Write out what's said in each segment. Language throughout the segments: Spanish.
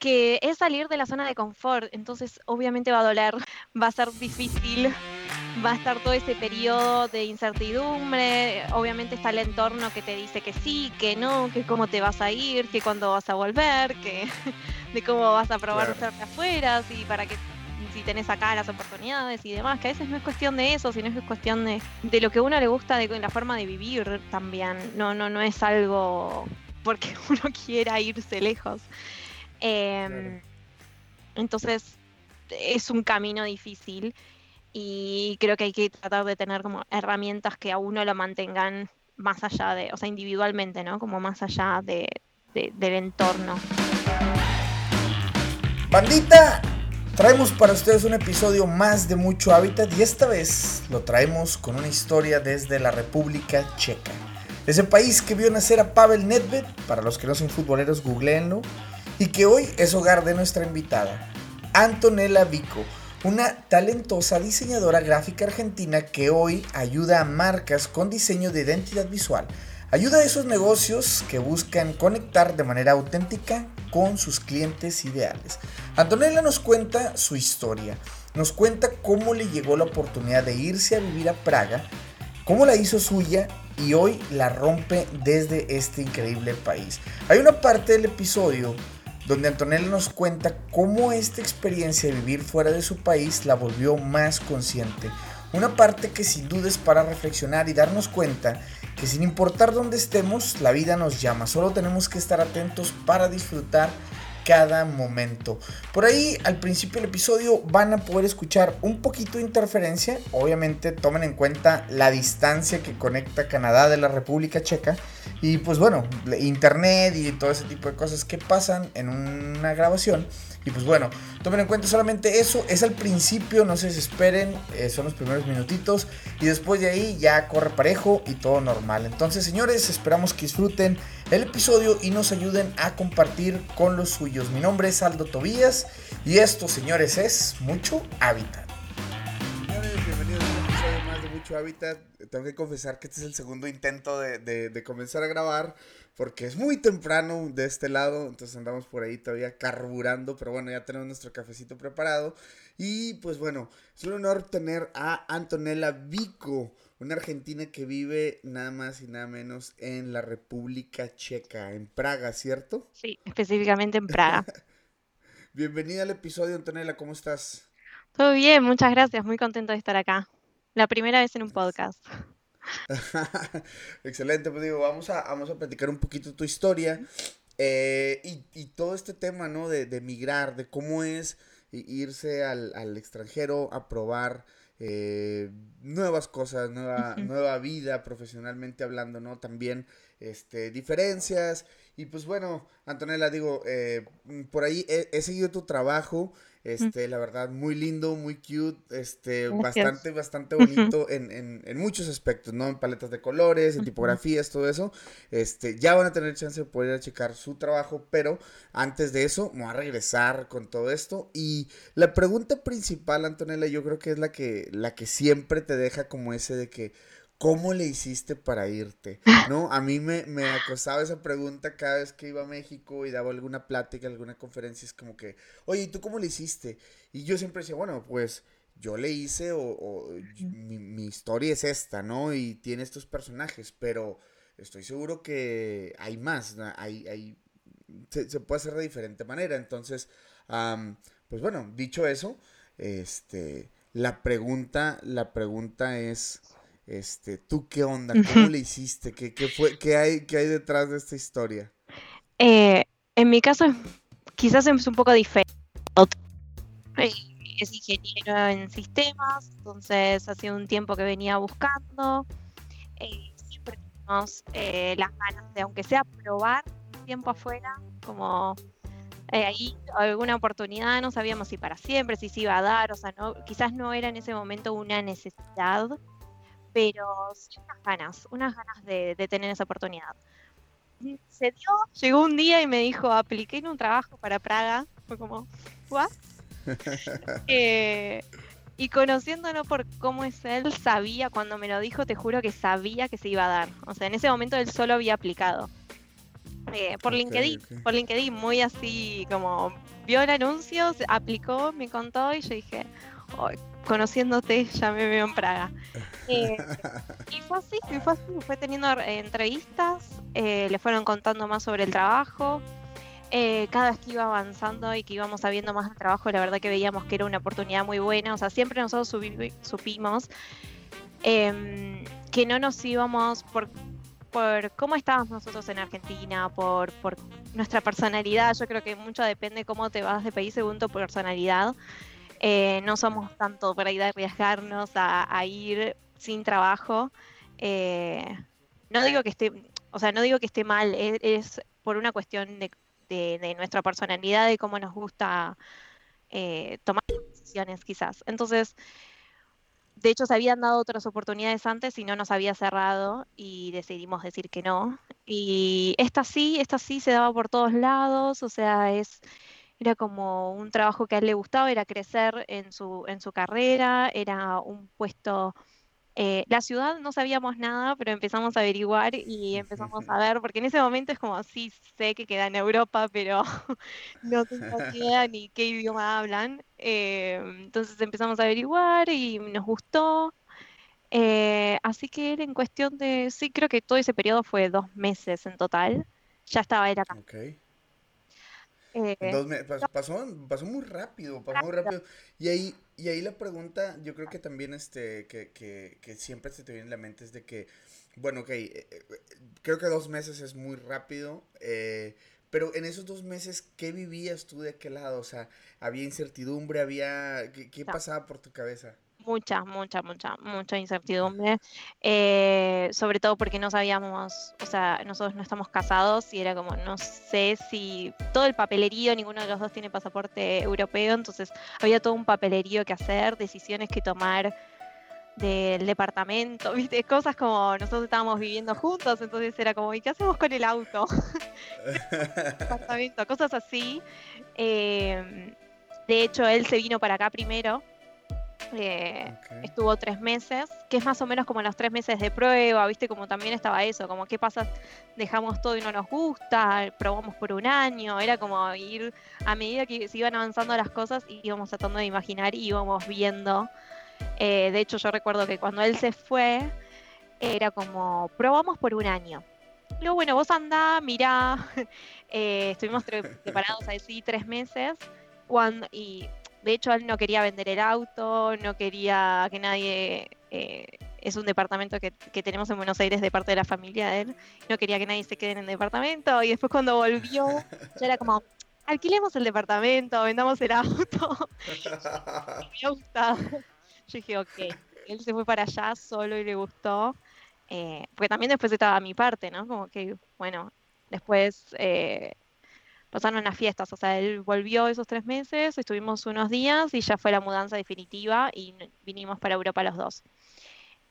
que es salir de la zona de confort, entonces obviamente va a doler, va a ser difícil, va a estar todo ese periodo de incertidumbre, obviamente está el entorno que te dice que sí, que no, que cómo te vas a ir, que cuándo vas a volver, que de cómo vas a probar claro. afuera, y para que si tenés acá las oportunidades y demás, que a veces no es cuestión de eso, sino que es cuestión de, de lo que a uno le gusta, de la forma de vivir también. No, no, no es algo porque uno quiera irse lejos. Eh, Entonces es un camino difícil y creo que hay que tratar de tener como herramientas que a uno lo mantengan más allá de, o sea, individualmente, ¿no? Como más allá de, de, del entorno. Bandita, traemos para ustedes un episodio más de Mucho Hábitat y esta vez lo traemos con una historia desde la República Checa. Ese país que vio nacer a Pavel Nedved, para los que no son futboleros, googleenlo y que hoy es hogar de nuestra invitada, Antonella Vico, una talentosa diseñadora gráfica argentina que hoy ayuda a marcas con diseño de identidad visual. Ayuda a esos negocios que buscan conectar de manera auténtica con sus clientes ideales. Antonella nos cuenta su historia, nos cuenta cómo le llegó la oportunidad de irse a vivir a Praga, cómo la hizo suya y hoy la rompe desde este increíble país. Hay una parte del episodio donde Antonella nos cuenta cómo esta experiencia de vivir fuera de su país la volvió más consciente. Una parte que sin duda es para reflexionar y darnos cuenta que sin importar dónde estemos, la vida nos llama. Solo tenemos que estar atentos para disfrutar cada momento. Por ahí al principio del episodio van a poder escuchar un poquito de interferencia. Obviamente tomen en cuenta la distancia que conecta Canadá de la República Checa. Y pues bueno, internet y todo ese tipo de cosas que pasan en una grabación. Y pues bueno, tomen en cuenta solamente eso. Es al principio, no se desesperen. Eh, son los primeros minutitos. Y después de ahí ya corre parejo y todo normal. Entonces, señores, esperamos que disfruten el episodio y nos ayuden a compartir con los suyos. Mi nombre es Aldo Tobías. Y esto, señores, es Mucho Hábitat. Señores, bienvenidos a un episodio más de Mucho Hábitat. Tengo que confesar que este es el segundo intento de, de, de comenzar a grabar porque es muy temprano de este lado, entonces andamos por ahí todavía carburando, pero bueno, ya tenemos nuestro cafecito preparado. Y pues bueno, es un honor tener a Antonella Vico, una argentina que vive nada más y nada menos en la República Checa, en Praga, ¿cierto? Sí, específicamente en Praga. Bienvenida al episodio, Antonella, ¿cómo estás? Todo bien, muchas gracias, muy contento de estar acá. La primera vez en un podcast. Excelente, pues digo, vamos a, vamos a platicar un poquito tu historia eh, y, y, todo este tema, ¿no? De, de migrar, de cómo es irse al, al extranjero a probar eh, nuevas cosas, nueva, nueva vida profesionalmente hablando, ¿no? También este, diferencias. Y pues bueno, Antonella, digo, eh, por ahí he, he, seguido tu trabajo. Este, la verdad, muy lindo, muy cute, este, bastante, bastante bonito en, en, en, muchos aspectos, ¿no? En paletas de colores, en tipografías, todo eso. Este, ya van a tener chance de poder ir a checar su trabajo, pero antes de eso, me voy a regresar con todo esto. Y la pregunta principal, Antonella, yo creo que es la que, la que siempre te deja como ese de que, ¿cómo le hiciste para irte? ¿No? A mí me, me acosaba esa pregunta cada vez que iba a México y daba alguna plática, alguna conferencia, es como que, oye, ¿y tú cómo le hiciste? Y yo siempre decía, bueno, pues yo le hice o, o mi, mi, historia es esta, ¿no? Y tiene estos personajes, pero estoy seguro que hay más, ¿no? hay, hay, se, se, puede hacer de diferente manera. Entonces, um, pues bueno, dicho eso, este, la pregunta, la pregunta es... Este, ¿tú qué onda? ¿Cómo le hiciste? ¿Qué, qué fue, qué hay, qué hay detrás de esta historia? Eh, en mi caso, quizás es un poco diferente. Es ingeniero en sistemas, entonces hace un tiempo que venía buscando. Eh, siempre tenemos eh, las ganas de, aunque sea probar tiempo afuera, como eh, ahí alguna oportunidad, no sabíamos si para siempre, si se iba a dar, o sea, no, quizás no era en ese momento una necesidad pero sí unas ganas, unas ganas de, de, tener esa oportunidad. Se dio, llegó un día y me dijo, apliqué en un trabajo para Praga. Fue como, ¿what? eh, y conociéndolo por cómo es él, sabía, cuando me lo dijo, te juro que sabía que se iba a dar. O sea, en ese momento él solo había aplicado. Eh, por LinkedIn, por LinkedIn, muy así como vio el anuncio, aplicó, me contó y yo dije, conociéndote ya me veo en Praga. Eh, y fue así, fue así, fue teniendo entrevistas, le fueron contando más sobre el trabajo. cada vez que iba avanzando y que íbamos sabiendo más del trabajo, la verdad que veíamos que era una oportunidad muy buena. O sea, siempre nosotros supimos em, que no nos íbamos por por cómo estábamos nosotros en Argentina, por, por nuestra personalidad. Yo creo que mucho depende cómo te vas de país según tu personalidad. Eh, no somos tanto para ir a arriesgarnos a, ir sin trabajo. Eh, no digo que esté, o sea, no digo que esté mal, es, por una cuestión de, de, nuestra personalidad, de cómo nos gusta eh, tomar decisiones quizás. Entonces, de hecho, se habían dado otras oportunidades antes y no nos había cerrado y decidimos decir que no. Y esta sí, esta sí se daba por todos lados, o sea, es era como un trabajo que a él le gustaba, era crecer en su, en su carrera, era un puesto eh, la ciudad no sabíamos nada, pero empezamos a averiguar y empezamos a ver, porque en ese momento es como, sí, sé que queda en Europa, pero no tengo idea ni qué idioma hablan. Eh, entonces empezamos a averiguar y nos gustó. Eh, así que era en cuestión de, sí, creo que todo ese periodo fue dos meses en total. Ya estaba él acá. Eh, pasó, pasó muy rápido, pasó muy rápido. Y ahí, y ahí la pregunta, yo creo que también este, que, que, que siempre se te viene en la mente es de que, bueno, ok, eh, eh, creo que dos meses es muy rápido, pero en esos dos meses, ¿qué vivías tú de aquel lado? O sea, ¿había incertidumbre? ¿Había... ¿Qué, qué pasaba por tu cabeza? Mucha, mucha, mucha, mucha incertidumbre, eh, sobre todo porque no sabíamos, o sea, nosotros no estamos casados y era como, no sé si todo el papelerío, ninguno de los dos tiene pasaporte europeo, entonces había todo un papelerío que hacer, decisiones que tomar del departamento, ¿viste? Cosas como nosotros estábamos viviendo juntos, entonces era como, ¿y qué hacemos con el auto? departamento, cosas así. Eh, de hecho, él se vino para acá primero eh, estuvo tres meses, que es más o menos como los tres meses de prueba, ¿viste? Como también estaba eso, como qué pasa, dejamos todo y no nos gusta, probamos por un año, era como ir a medida que se iban avanzando las cosas, íbamos tratando de imaginar y íbamos viendo. Eh, de hecho, yo recuerdo que cuando él se fue, era como, probamos por un año. Luego, bueno, vos andá, mirá, eh, estuvimos preparados así tres meses, cuando, y de hecho, él no quería vender el auto, no quería que nadie... Eh, es un departamento que, tenemos en Buenos Aires de parte de la familia de él. No quería que nadie se quede en el departamento. Y después cuando volvió, ya era como, alquilemos el departamento, vendamos el auto. me ha gustado. Yo dije, ok. Él se fue para allá solo y le gustó. Eh, porque también después estaba mi parte, ¿no? Como que, bueno, después eh, pasaron las fiestas, o sea, él volvió esos tres meses, estuvimos unos días y ya fue la mudanza definitiva y vinimos para Europa los dos.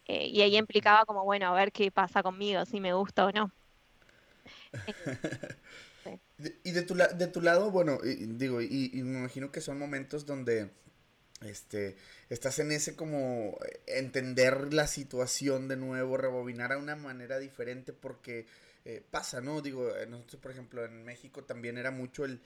Eh, y ahí implicaba como, bueno, a ver qué pasa conmigo, si me gusta o no. Y de tu, de tu lado, bueno, digo, y, y, me imagino que son momentos donde este, estás en ese como entender la situación de nuevo, rebobinar a una manera diferente porque eh, pasa, ¿no? Digo, eh, nosotros, por ejemplo, en México también era mucho el,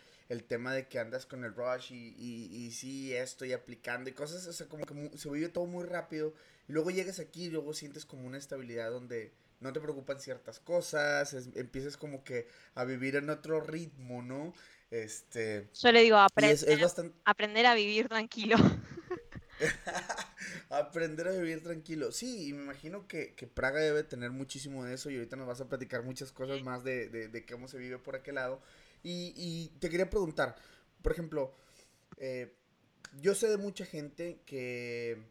tema de que andas con el rush y, y, sí, estoy aplicando y cosas, o sea, como que se vive todo muy rápido. Y luego llegas aquí y luego sientes como una estabilidad donde no te preocupan ciertas cosas, empiezas como que a vivir en otro ritmo, ¿no? Este, Yo le digo, aprender a vivir tranquilo. Aprender a vivir tranquilo. Sí, y me imagino que, Praga debe tener muchísimo de eso y ahorita nos vas a platicar muchas cosas más de, cómo se vive por aquel lado. Y, te quería preguntar, por ejemplo, eh, yo sé de mucha gente que,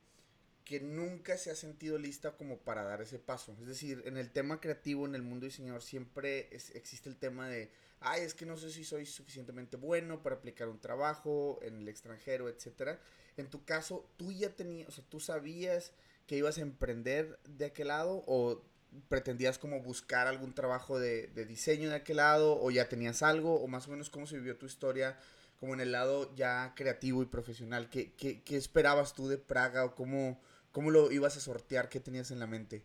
que nunca se ha sentido lista como para dar ese paso. Es decir, en el tema creativo, en el mundo diseñador, siempre existe el tema de, ay, es que no sé si soy suficientemente bueno para aplicar un trabajo en el extranjero, etcétera. En tu caso, ¿tú ya tenías, o sea, tú sabías que ibas a emprender de aquel lado o pretendías como buscar algún trabajo de, diseño de aquel lado o ya tenías algo o más o menos cómo se vivió tu historia como en el lado ya creativo y profesional? ¿Qué, qué, qué esperabas tú de Praga o cómo, cómo lo ibas a sortear? ¿Qué tenías en la mente?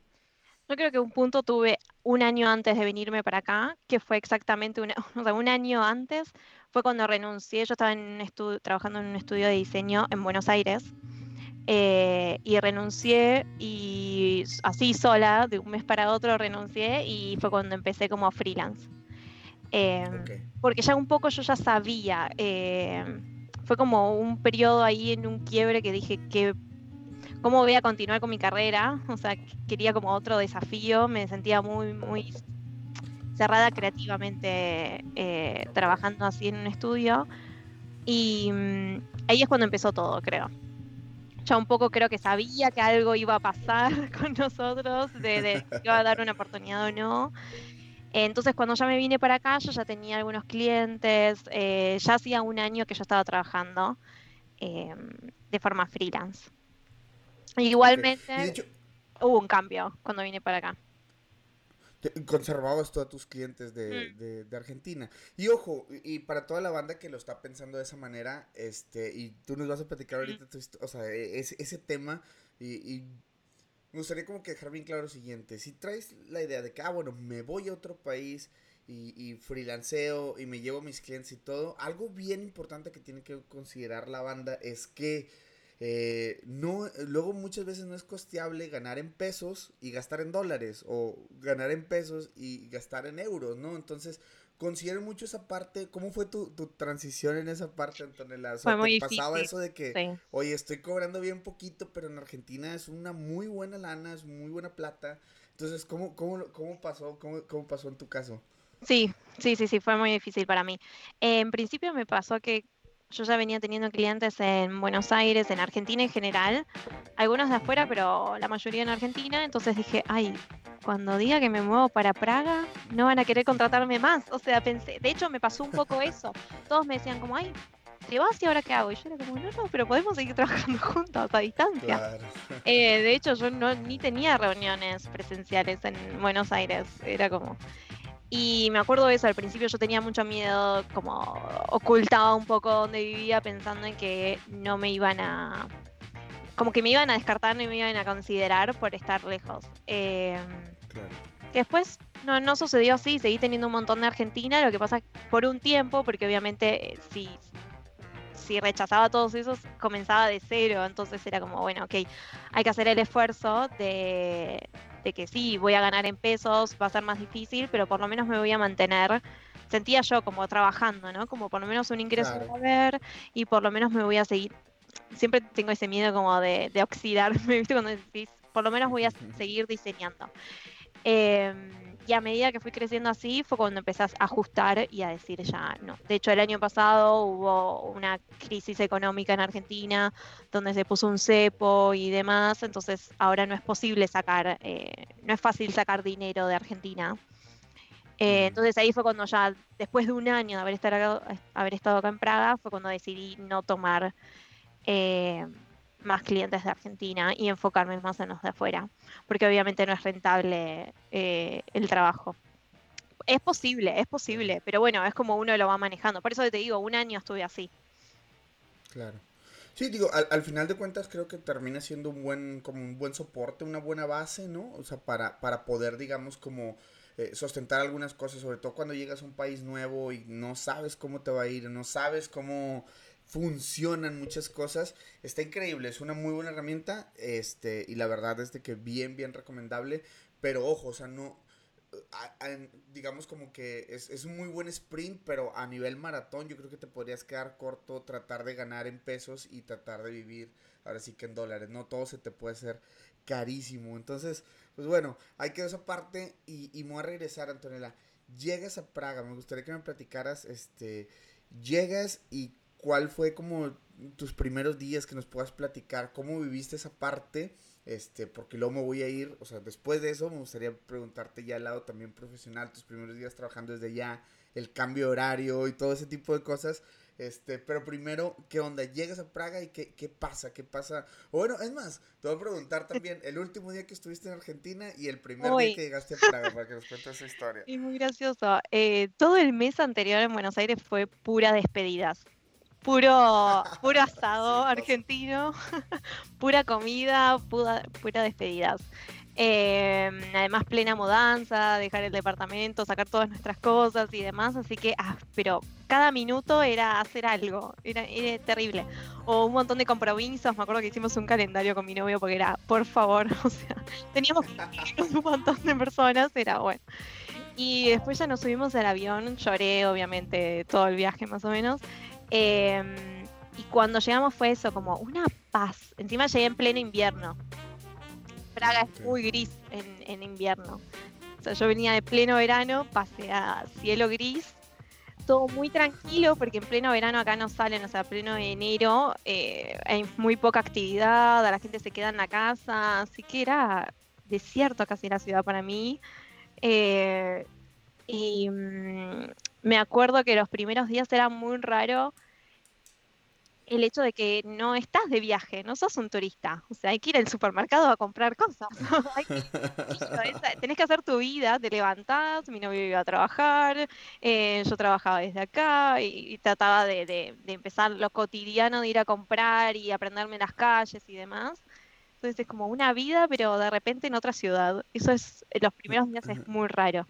Yo creo que un punto tuve un año antes de venirme para acá, que fue exactamente una, un año antes, fue cuando renuncié. Yo estaba en trabajando en un estudio de diseño en Buenos Aires eh, y renuncié y así sola, de un mes para otro renuncié y fue cuando empecé como freelance. Em, porque ya un poco yo ya sabía, em, fue como un periodo ahí en un quiebre que dije que cómo voy a continuar con mi carrera, o sea, quería como otro desafío, me sentía muy, muy cerrada creativamente eh, trabajando así en un estudio y mm, ahí es cuando empezó todo, creo. Ya un poco creo que sabía que algo iba a pasar con nosotros, de, de si iba a dar una oportunidad o no. Entonces, cuando ya me vine para acá, yo ya tenía algunos clientes, eh, ya hacía un año que yo estaba trabajando em, de forma freelance. Igualmente, hubo un cambio cuando vine para acá. Conservabas todos tus clientes mm. de, de, Argentina. Y ojo, y para toda la banda que lo está pensando de esa manera, este, y tú nos vas a platicar ahorita, o sea, e, ese, ese tema, y me gustaría como que dejar bien claro lo siguiente. Si traes la idea de que, ah, bueno, me voy a otro país y, y freelanceo y me llevo mis clientes y todo, algo bien importante que tiene que considerar la banda es que eh, no, luego muchas veces no es costeable ganar en pesos y gastar en dólares o ganar en pesos y gastar en euros, ¿no? Entonces, considero mucho esa parte. ¿Cómo fue tu, transición en esa parte, Antonella? fue muy pasaba eso de que, oye, estoy cobrando bien poquito, pero en Argentina es una muy buena lana, es muy buena plata. Entonces, ¿cómo, cómo, cómo pasó? ¿Cómo, ¿Cómo pasó en tu caso? Sí, sí, sí, sí, fue muy difícil para mí. en principio me pasó que yo ya venía teniendo clientes en Buenos Aires, en Argentina en general, algunos de afuera, pero la mayoría en Argentina, entonces dije, ay, cuando diga que me muevo para Praga, no van a querer contratarme más. O sea, pensé, de hecho me pasó un poco eso. Todos me decían como, ay, te vas y ahora qué hago. Y yo era como, no, no, pero podemos seguir trabajando juntos a distancia. Eh, de hecho, yo no ni tenía reuniones presenciales en Buenos Aires. Era como, y me acuerdo de eso, al principio yo tenía mucho miedo, como ocultaba un poco donde vivía pensando en que no me iban a... como que me iban a descartar, no me iban a considerar por estar lejos. Em, que después no, no sucedió así, seguí teniendo un montón de Argentina, lo que pasa por un tiempo, porque obviamente eh, si, si rechazaba todos esos, comenzaba de cero, entonces era como, bueno, ok, hay que hacer el esfuerzo de, que sí, voy a ganar en pesos, va a ser más difícil, pero por lo menos me voy a mantener. Sentía yo como trabajando, ¿no? Como por lo menos un ingreso a ver y por lo menos me voy a seguir. Siempre tengo ese miedo como de, de oxidarme, ¿viste? Cuando decís, por lo menos voy a seguir diseñando. Eh, y a medida que fui creciendo así fue cuando empezás a ajustar y a decir ya no. De hecho, el año pasado hubo una crisis económica en Argentina donde se puso un cepo y demás, entonces ahora no es posible sacar, eh, no es fácil sacar dinero de Argentina. Eh, entonces ahí fue cuando ya, después de un año de haber estado, haber estado acá en Praga, fue cuando decidí no tomar eh, más clientes de Argentina y enfocarme más en los de afuera, porque obviamente no es rentable eh, el trabajo. Es posible, es posible, pero bueno, es como uno lo va manejando. Por eso te digo, un año estuve así. Claro. Sí, digo, al, final de cuentas creo que termina siendo un buen, como un buen soporte, una buena base, ¿no? O sea, para, para poder, digamos, como eh, sustentar algunas cosas, sobre todo cuando llegas a un país nuevo y no sabes cómo te va a ir, no sabes cómo funcionan muchas cosas. Está increíble, es una muy buena herramienta. Este, y la verdad es de que bien, bien recomendable. Pero ojo, o sea, no. digamos como que es, es, un muy buen sprint, pero a nivel maratón yo creo que te podrías quedar corto, tratar de ganar en pesos y tratar de vivir ahora sí que en dólares. No todo se te puede hacer carísimo. Entonces, pues bueno, hay que esa parte y, y me voy a regresar, Antonella. Llegas a Praga, me gustaría que me platicaras, este, llegas y ¿cuál fue como tus primeros días que nos puedas platicar? ¿Cómo viviste esa parte? Este, porque luego me voy a ir, o sea, después de eso me gustaría preguntarte ya al lado también profesional, tus primeros días trabajando desde ya, el cambio de horario y todo ese tipo de cosas. Este, pero primero, ¿qué onda? ¿Llegas a Praga y qué, qué pasa? ¿Qué pasa? O bueno, es más, te voy a preguntar también el último día que estuviste en Argentina y el primer día que llegaste a Praga para que nos cuentes esa historia. Es muy gracioso. Eh, todo el mes anterior en Buenos Aires fue pura despedidas puro, puro asado argentino, pura comida, pura, pura despedidas. Em, además, plena mudanza, dejar el departamento, sacar todas nuestras cosas y demás. Así que, ah, pero cada minuto era hacer algo, era, era, terrible. O un montón de compromisos, me acuerdo que hicimos un calendario con mi novio porque era, por favor, o sea, teníamos que un montón de personas, era bueno. Y después ya nos subimos al avión, lloré obviamente todo el viaje más o menos. Em, y cuando llegamos fue eso, como una paz. Encima llegué en pleno invierno. Praga es muy gris en, invierno. O sea, yo venía de pleno verano, pasé a cielo gris, todo muy tranquilo porque en pleno verano acá no salen, o sea, pleno enero eh, hay muy poca actividad, la gente se queda en la casa, así que era desierto casi la ciudad para mí. Eh, y mm, me acuerdo que los primeros días era muy raro el hecho de que no estás de viaje, no sos un turista. O sea, hay que ir al supermercado a comprar cosas. tenés que hacer tu vida, te levantás, mi novio iba a trabajar, eh, yo trabajaba desde acá y, trataba de, empezar lo cotidiano de ir a comprar y aprenderme las calles y demás. Entonces es como una vida, pero de repente en otra ciudad. Eso es, los primeros días es muy raro.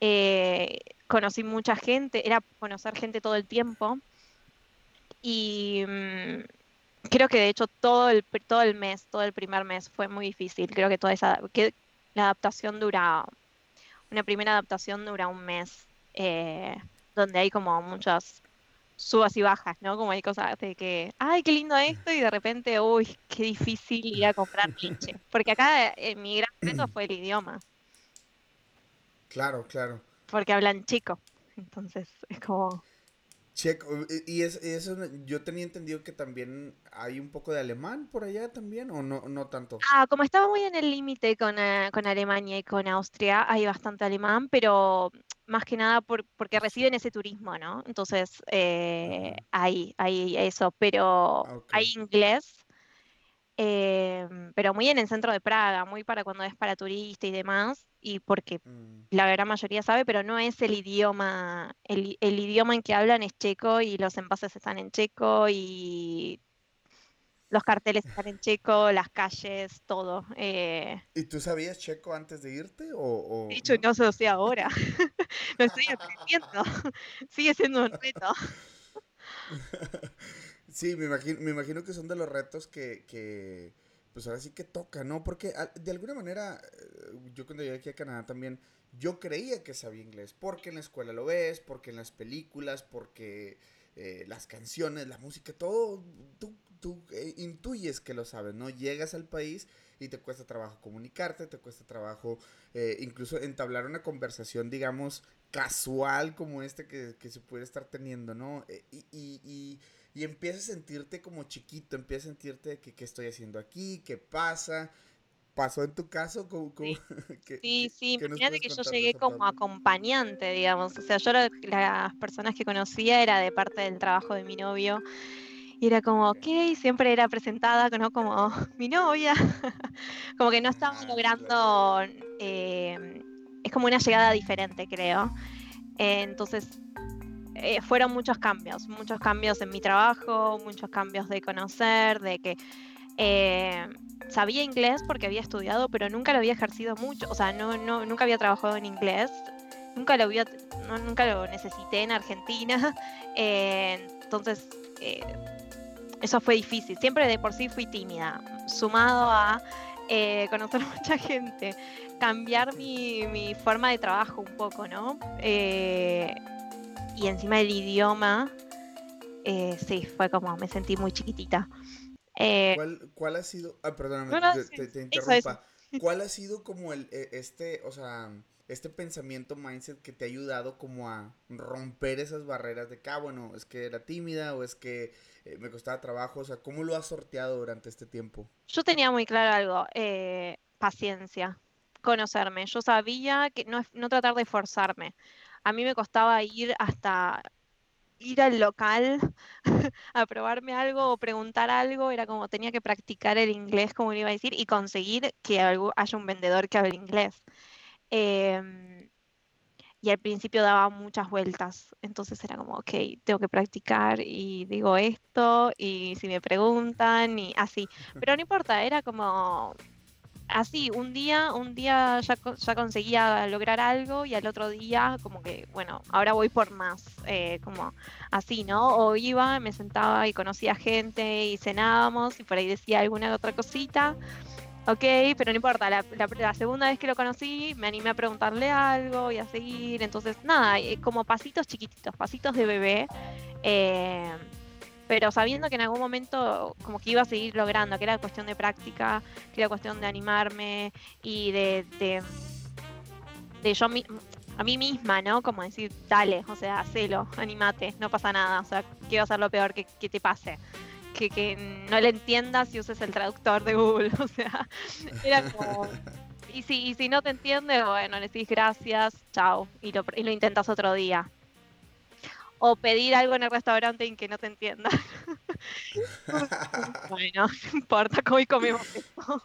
Eh, conocí mucha gente, era conocer gente todo el tiempo y mm, creo que de hecho todo el, todo el mes, todo el primer mes fue muy difícil. Creo que toda esa, que la adaptación dura, una primera adaptación dura un mes, eh, donde hay como muchas subas y bajas, ¿no? Como hay cosas de que, ay, qué lindo esto, y de repente, uy, qué difícil ir a comprar leche. Porque acá eh, mi gran reto fue el idioma. Claro, claro. Porque hablan chico. Entonces, es como. Checo, y, es, eso yo tenía entendido que también hay un poco de alemán por allá también, o no, no tanto. Ah, como estaba muy en el límite con, eh, con, Alemania y con Austria, hay bastante alemán, pero más que nada por, porque reciben ese turismo, ¿no? Entonces, eh, hay, hay eso, pero ah, hay inglés Em, pero muy en el centro de Praga, muy para cuando es para turista y demás, y porque mm. la gran mayoría sabe, pero no es el idioma, el, idioma en que hablan es checo y los envases están en checo y los carteles están en checo, las calles, todo. Eh. ¿Y tú sabías checo antes de irte? O, De hecho, no, no sé ahora. Lo estoy aprendiendo. Sigue siendo un reto. Sí, me imagino, me imagino que son de los retos que, que pues ahora sí que toca, ¿no? Porque de alguna manera, eh, yo cuando llegué aquí a Canadá también, yo creía que sabía inglés, porque en la escuela lo ves, porque en las películas, porque eh, las canciones, la música, todo, tú, tú eh, intuyes que lo sabes, ¿no? Llegas al país y te cuesta trabajo comunicarte, te cuesta trabajo incluso entablar una conversación, digamos, casual como este que, que se puede estar teniendo, ¿no? y, y y empiezas a sentirte como chiquito, empiezas a sentirte que qué estoy haciendo aquí, qué pasa. ¿Pasó en tu caso? sí, sí, fíjate que yo llegué como acompañante, digamos. O sea, yo las personas que conocía era de parte del trabajo de mi novio. Y era como, ok, siempre era presentada ¿no? como mi novia. como que no estaba ah, logrando. Eh, es como una llegada diferente, creo. entonces, eh, fueron muchos cambios, muchos cambios en mi trabajo, muchos cambios de conocer, de que eh, sabía inglés porque había estudiado, pero nunca lo había ejercido mucho, o sea, no, no, nunca había trabajado en inglés, nunca lo, había, nunca lo necesité en Argentina, eh, entonces eso fue difícil, siempre de por sí fui tímida, sumado a conocer mucha gente, cambiar mi, mi, forma de trabajo un poco, ¿no? Y encima el idioma, eh, sí, fue como, me sentí muy chiquitita. Eh, ¿Cuál, ha sido, ah, perdóname, te, interrumpa, ¿cuál ha sido como el, e, este, o sea, este pensamiento mindset que te ha ayudado como a romper esas barreras de que, ah, bueno, es que era tímida o es que eh, me costaba trabajo, o sea, ¿cómo lo has sorteado durante este tiempo? Yo tenía muy claro algo, paciencia, conocerme, yo sabía que no, no tratar de forzarme, a mí me costaba ir hasta ir al local a probarme algo o preguntar algo, era como tenía que practicar el inglés, como le iba a decir, y conseguir que haya un vendedor que hable inglés. Em, y al principio daba muchas vueltas, entonces era como, ok, tengo que practicar y digo esto, y si me preguntan, y así. Pero no importa, era como así, un día, un día ya, ya conseguía lograr algo y al otro día como que, bueno, ahora voy por más, eh, como así, ¿no? O iba, me sentaba y conocía gente y cenábamos y por ahí decía alguna otra cosita. Ok, pero no importa, la, segunda vez que lo conocí me animé a preguntarle algo y a seguir, entonces nada, eh, como pasitos chiquititos, pasitos de bebé. Eh, pero sabiendo que en algún momento como que iba a seguir logrando, que era cuestión de práctica, que era cuestión de animarme y de, de, yo a mí misma, ¿no? Como decir, dale, o sea, hacelo, animate, no pasa nada, o sea, que va a ser lo peor que, que te pase. Que, que, no le entiendas si uses el traductor de Google, o sea, era como... Y si, y si no te entiende, bueno, le decís gracias, chao, y lo, y lo intentas otro día o pedir algo en el restaurante en que no te entienda. bueno, no importa, hoy comemos esto.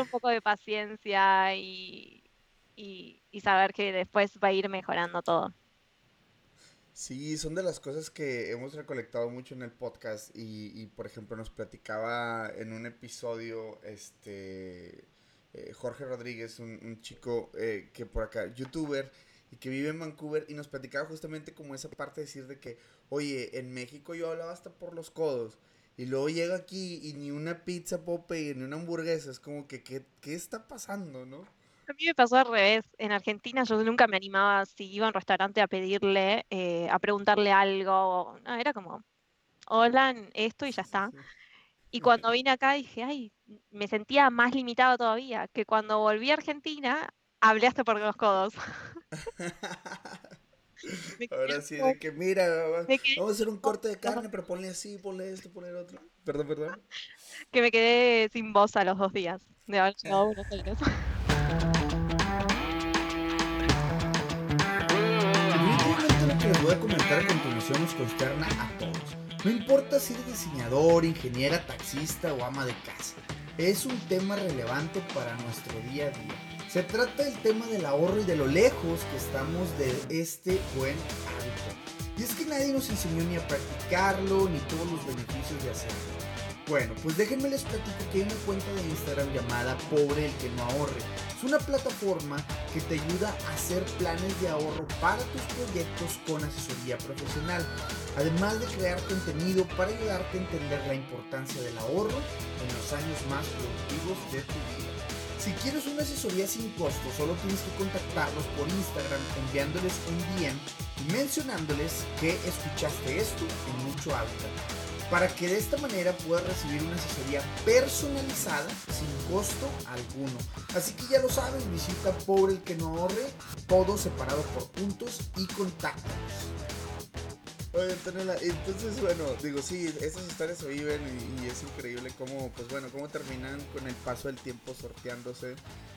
un poco de paciencia y, y, saber que después va a ir mejorando todo. Sí, son de las cosas que hemos recolectado mucho en el podcast y, por ejemplo nos platicaba en un episodio este eh, Jorge Rodríguez, un, chico eh, que por acá, youtuber, y que vive en Vancouver y nos platicaba justamente como esa parte de decir de que, oye, en México yo hablaba hasta por los codos y luego llega aquí y ni una pizza pedir, ni una hamburguesa, es como que, ¿qué, está pasando, no? A mí me pasó al revés. En Argentina yo nunca me animaba, si iba a un restaurante a pedirle, eh, a preguntarle algo. No, era como, hola, esto y ya está. Y cuando vine acá dije, ay, me sentía más limitado todavía, que cuando volví a Argentina hablé hasta por los codos. Ahora sí, de que mira, vamos a hacer un corte de carne, pero ponle así, ponle esto, ponle otro. Perdón, perdón. Que me quedé sin voz a los dos días de haber llegado unos años. Definitivamente lo que les voy a comentar a continuación nos consterna a todos. No importa si eres diseñador, ingeniera, taxista o ama de casa. Es un tema relevante para nuestro día a día se trata del tema del ahorro y de lo lejos que estamos de este buen hábito. Y es que nadie nos enseñó ni a practicarlo ni todos los beneficios de hacerlo. Bueno, pues déjenme les platico que hay una cuenta de Instagram llamada Pobre el que no ahorre. Es una plataforma que te ayuda a hacer planes de ahorro para tus proyectos con asesoría profesional, además de crear contenido para ayudarte a entender la importancia del ahorro en los años más productivos de tu vida. Si quieres una asesoría sin costo, solo tienes que contactarlos por Instagram enviándoles un DM y mencionándoles que escuchaste esto en Mucho Hábitat, para que de esta manera puedas recibir una asesoría personalizada sin costo alguno. Así que ya lo sabes, visita por el que no ahorre, todo separado por puntos y contactos. Entonces, bueno, digo, sí, estas historias se viven y, es increíble cómo, pues bueno, cómo terminan con el paso del tiempo sorteándose.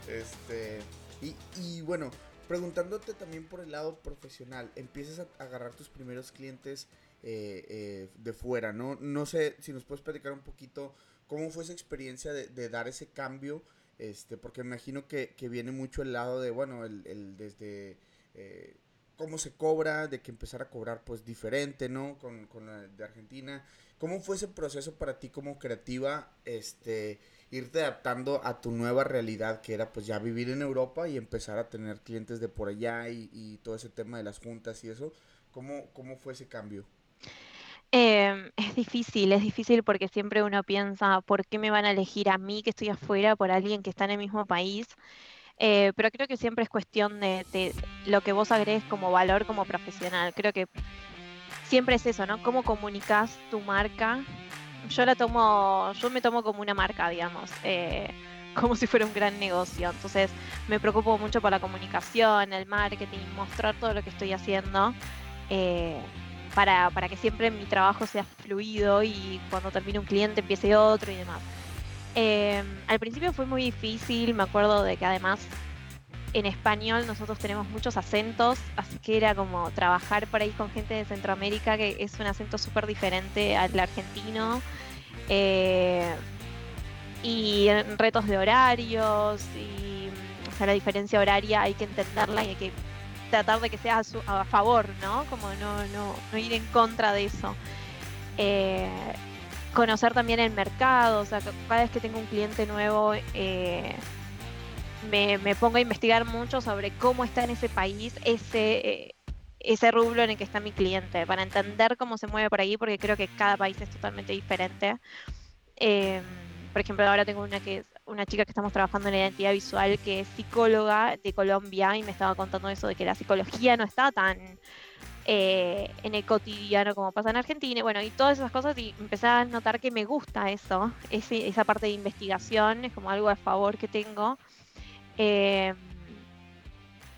Este, y, y bueno, preguntándote también por el lado profesional, empiezas a agarrar tus primeros clientes eh, eh, de fuera, ¿no? No sé si nos puedes platicar un poquito cómo fue esa experiencia de, dar ese cambio, este, porque me imagino que, que, viene mucho el lado de, bueno, el, el desde... Eh, cómo se cobra, de que empezar a cobrar pues diferente, ¿no? Con, con la de Argentina. ¿Cómo fue ese proceso para ti como creativa, este, irte adaptando a tu nueva realidad, que era pues ya vivir en Europa y empezar a tener clientes de por allá y, todo ese tema de las juntas y eso? ¿Cómo, cómo fue ese cambio? Em, es difícil, es difícil porque siempre uno piensa, ¿por qué me van a elegir a mí que estoy afuera por alguien que está en el mismo país? Eh, pero creo que siempre es cuestión de, lo que vos agregues como valor como profesional. Creo que siempre es eso, ¿no? Cómo comunicas tu marca. Yo la tomo, yo me tomo como una marca, digamos, eh, como si fuera un gran negocio. Entonces me preocupo mucho por la comunicación, el marketing, mostrar todo lo que estoy haciendo. Eh, para, para que siempre mi trabajo sea fluido y cuando termine un cliente empiece otro y demás. Em, al principio fue muy difícil, me acuerdo de que además en español nosotros tenemos muchos acentos, así que era como trabajar por ahí con gente de Centroamérica, que es un acento súper diferente al argentino. Eh, y retos de horarios, y o sea, la diferencia horaria hay que entenderla y hay que tratar de que sea a, favor, ¿no? Como no, no, no ir en contra de eso. Eh, conocer también el mercado, o sea, cada vez que tengo un cliente nuevo, eh, me, pongo a investigar mucho sobre cómo está en ese país ese, eh, ese rublo en el que está mi cliente, para entender cómo se mueve por ahí, porque creo que cada país es totalmente diferente. Em, por ejemplo, ahora tengo una que una chica que estamos trabajando en la identidad visual que es psicóloga de Colombia y me estaba contando eso de que la psicología no está tan eh, en el cotidiano como pasa en Argentina, bueno, y todas esas cosas, y empecé a notar que me gusta eso, esa parte de investigación, es como algo a favor que tengo. Eh,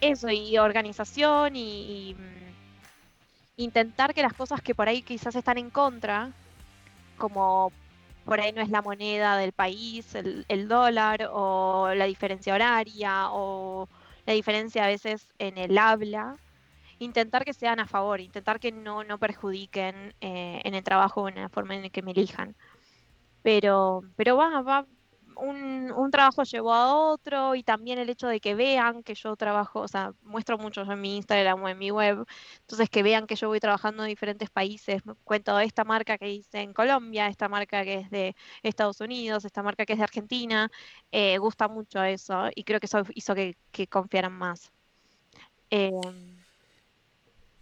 eso, y organización, y, mm, intentar que las cosas que por ahí quizás están en contra, como por ahí no es la moneda del país, el dólar, o la diferencia horaria, o la diferencia a veces en el habla, intentar que sean a favor, intentar que no, no perjudiquen eh, en el trabajo en la forma en que me elijan. Pero, pero va, va, un, un, trabajo llevó a otro y también el hecho de que vean que yo trabajo, o sea, muestro mucho en mi Instagram o en mi web, entonces que vean que yo voy trabajando en diferentes países, cuento esta marca que hice en Colombia, esta marca que es de Estados Unidos, esta marca que es de Argentina, eh, gusta mucho eso y creo que eso hizo que, que confiaran más. Eh,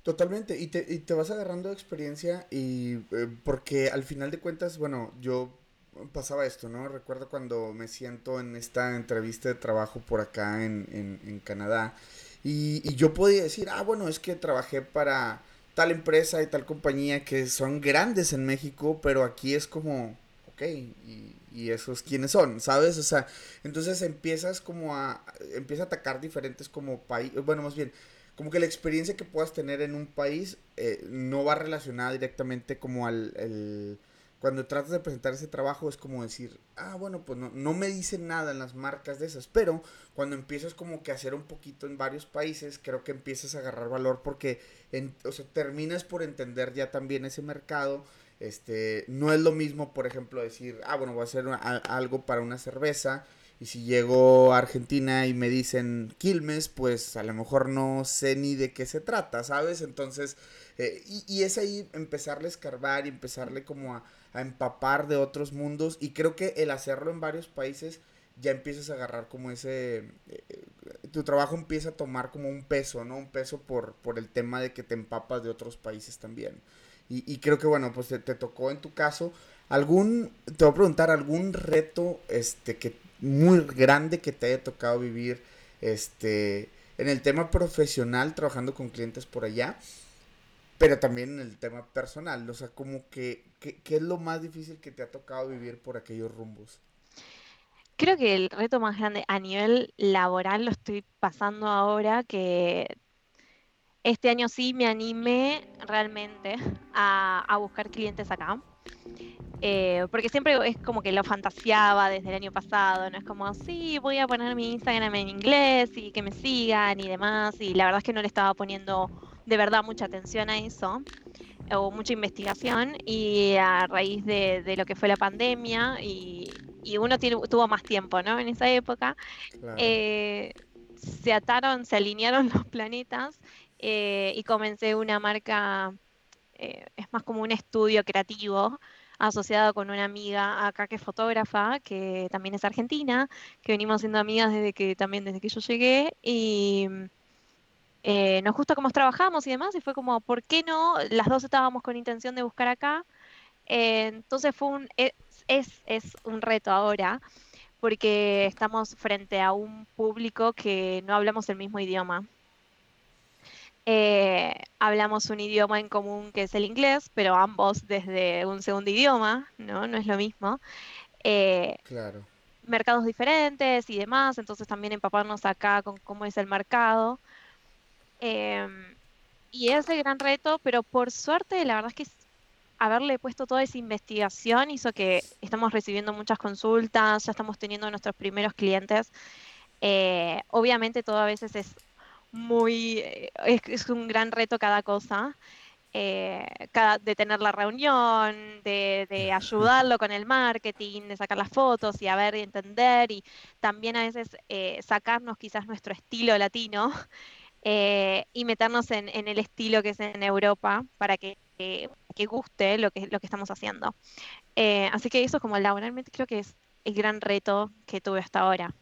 Totalmente, y te, y te vas agarrando experiencia y eh, porque al final de cuentas, bueno, yo pasaba esto, ¿no? Recuerdo cuando me siento en esta entrevista de trabajo por acá en, en, en Canadá y, y, yo podía decir, ah, bueno, es que trabajé para tal empresa y tal compañía que son grandes en México, pero aquí es como, ok, y, y esos quiénes son, ¿sabes? O sea, entonces empiezas como a, empieza a atacar diferentes como países, bueno, más bien, como que la experiencia que puedas tener en un país eh, no va relacionada directamente como al... cuando tratas de presentar ese trabajo es como decir, ah, bueno, pues no, no me dicen nada en las marcas de esas, pero cuando empiezas como que a hacer un poquito en varios países, creo que empiezas a agarrar valor porque, en, o sea, terminas por entender ya también ese mercado. Este, no es lo mismo, por ejemplo, decir, ah, bueno, voy a hacer algo para una cerveza y si llego a Argentina y me dicen Quilmes, pues a lo mejor no sé ni de qué se trata, ¿sabes? Entonces, eh, y, es ahí empezarle a escarbar y empezarle como a, empapar de otros mundos. Y creo que el hacerlo en varios países ya empiezas a agarrar como ese... Eh, tu trabajo empieza a tomar como un peso, ¿no? Un peso por, por el tema de que te empapas de otros países también. Y, y creo que, bueno, pues te, te, tocó en tu caso algún... Te voy a preguntar, algún reto este, que muy grande que te haya tocado vivir este, en el tema profesional, trabajando con clientes por allá, pero también en el tema personal. O sea, como que, ¿qué es lo más difícil que te ha tocado vivir por aquellos rumbos? Creo que el reto más grande a nivel laboral lo estoy pasando ahora, que este año sí me animé realmente a, a buscar clientes acá. Eh, porque siempre es como que lo fantaseaba desde el año pasado, no es como, sí, voy a poner mi Instagram en inglés y que me sigan y demás, y la verdad es que no le estaba poniendo de verdad mucha atención a eso, o mucha investigación, y a raíz de, lo que fue la pandemia, y, uno tuvo más tiempo, ¿no? En esa época, eh, se ataron, se alinearon los planetas, eh, y comencé una marca, es más como un estudio creativo, asociado con una amiga acá que es fotógrafa, que también es argentina, que venimos siendo amigas desde que también desde que yo llegué y eh, nos gusta cómo trabajamos y demás y fue como, ¿por qué no? Las dos estábamos con intención de buscar acá. Eh, entonces fue un, es, es, es un reto ahora porque estamos frente a un público que no hablamos el mismo idioma. Eh, hablamos un idioma en común que es el inglés, pero ambos desde un segundo idioma, ¿no? No es lo mismo. Eh, claro. Mercados diferentes y demás, entonces también empaparnos acá con cómo es el mercado. Em, y es el gran reto, pero por suerte, la verdad es que haberle puesto toda esa investigación hizo que estamos recibiendo muchas consultas, ya estamos teniendo nuestros primeros clientes. Eh, obviamente todo a veces es muy, eh, es, un gran reto cada cosa. Eh, cada, de tener la reunión, de, de, ayudarlo con el marketing, de sacar las fotos y a ver y entender y también a veces eh, sacarnos quizás nuestro estilo latino y meternos en, en, el estilo que es en Europa para que que guste lo que, lo que estamos haciendo. Eh, así que eso como laboralmente creo que es el gran reto que tuve hasta ahora.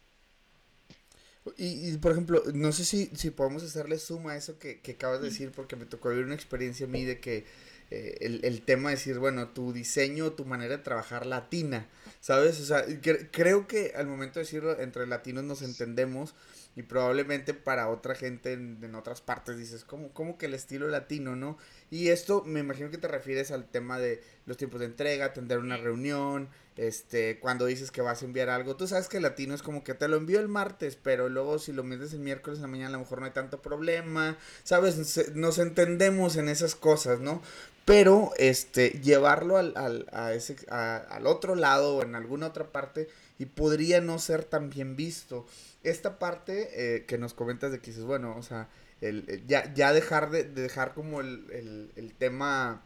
Y, por ejemplo, no sé si, si podemos hacerle suma a eso que, que acabas de decir, porque me tocó vivir una experiencia a mí de que eh, el, el, tema de decir, bueno, tu diseño, tu manera de trabajar latina, ¿sabes? O sea, creo que al momento de decirlo, entre latinos nos entendemos, y probablemente para otra gente en, otras partes dices, ¿cómo, ¿cómo, que el estilo latino, no? Y esto me imagino que te refieres al tema de los tiempos de entrega, tener una reunión, este, cuando dices que vas a enviar algo. Tú sabes que el latino es como que te lo envío el martes, pero luego si lo metes el miércoles en la mañana a lo mejor no hay tanto problema, ¿sabes? Nos entendemos en esas cosas, ¿no? Pero, este, llevarlo al, al, a ese, al otro lado o en alguna otra parte y podría no ser tan bien visto esta parte eh, que nos comentas de que dices, bueno, o sea, el, ya, ya dejar de, dejar como el, el, tema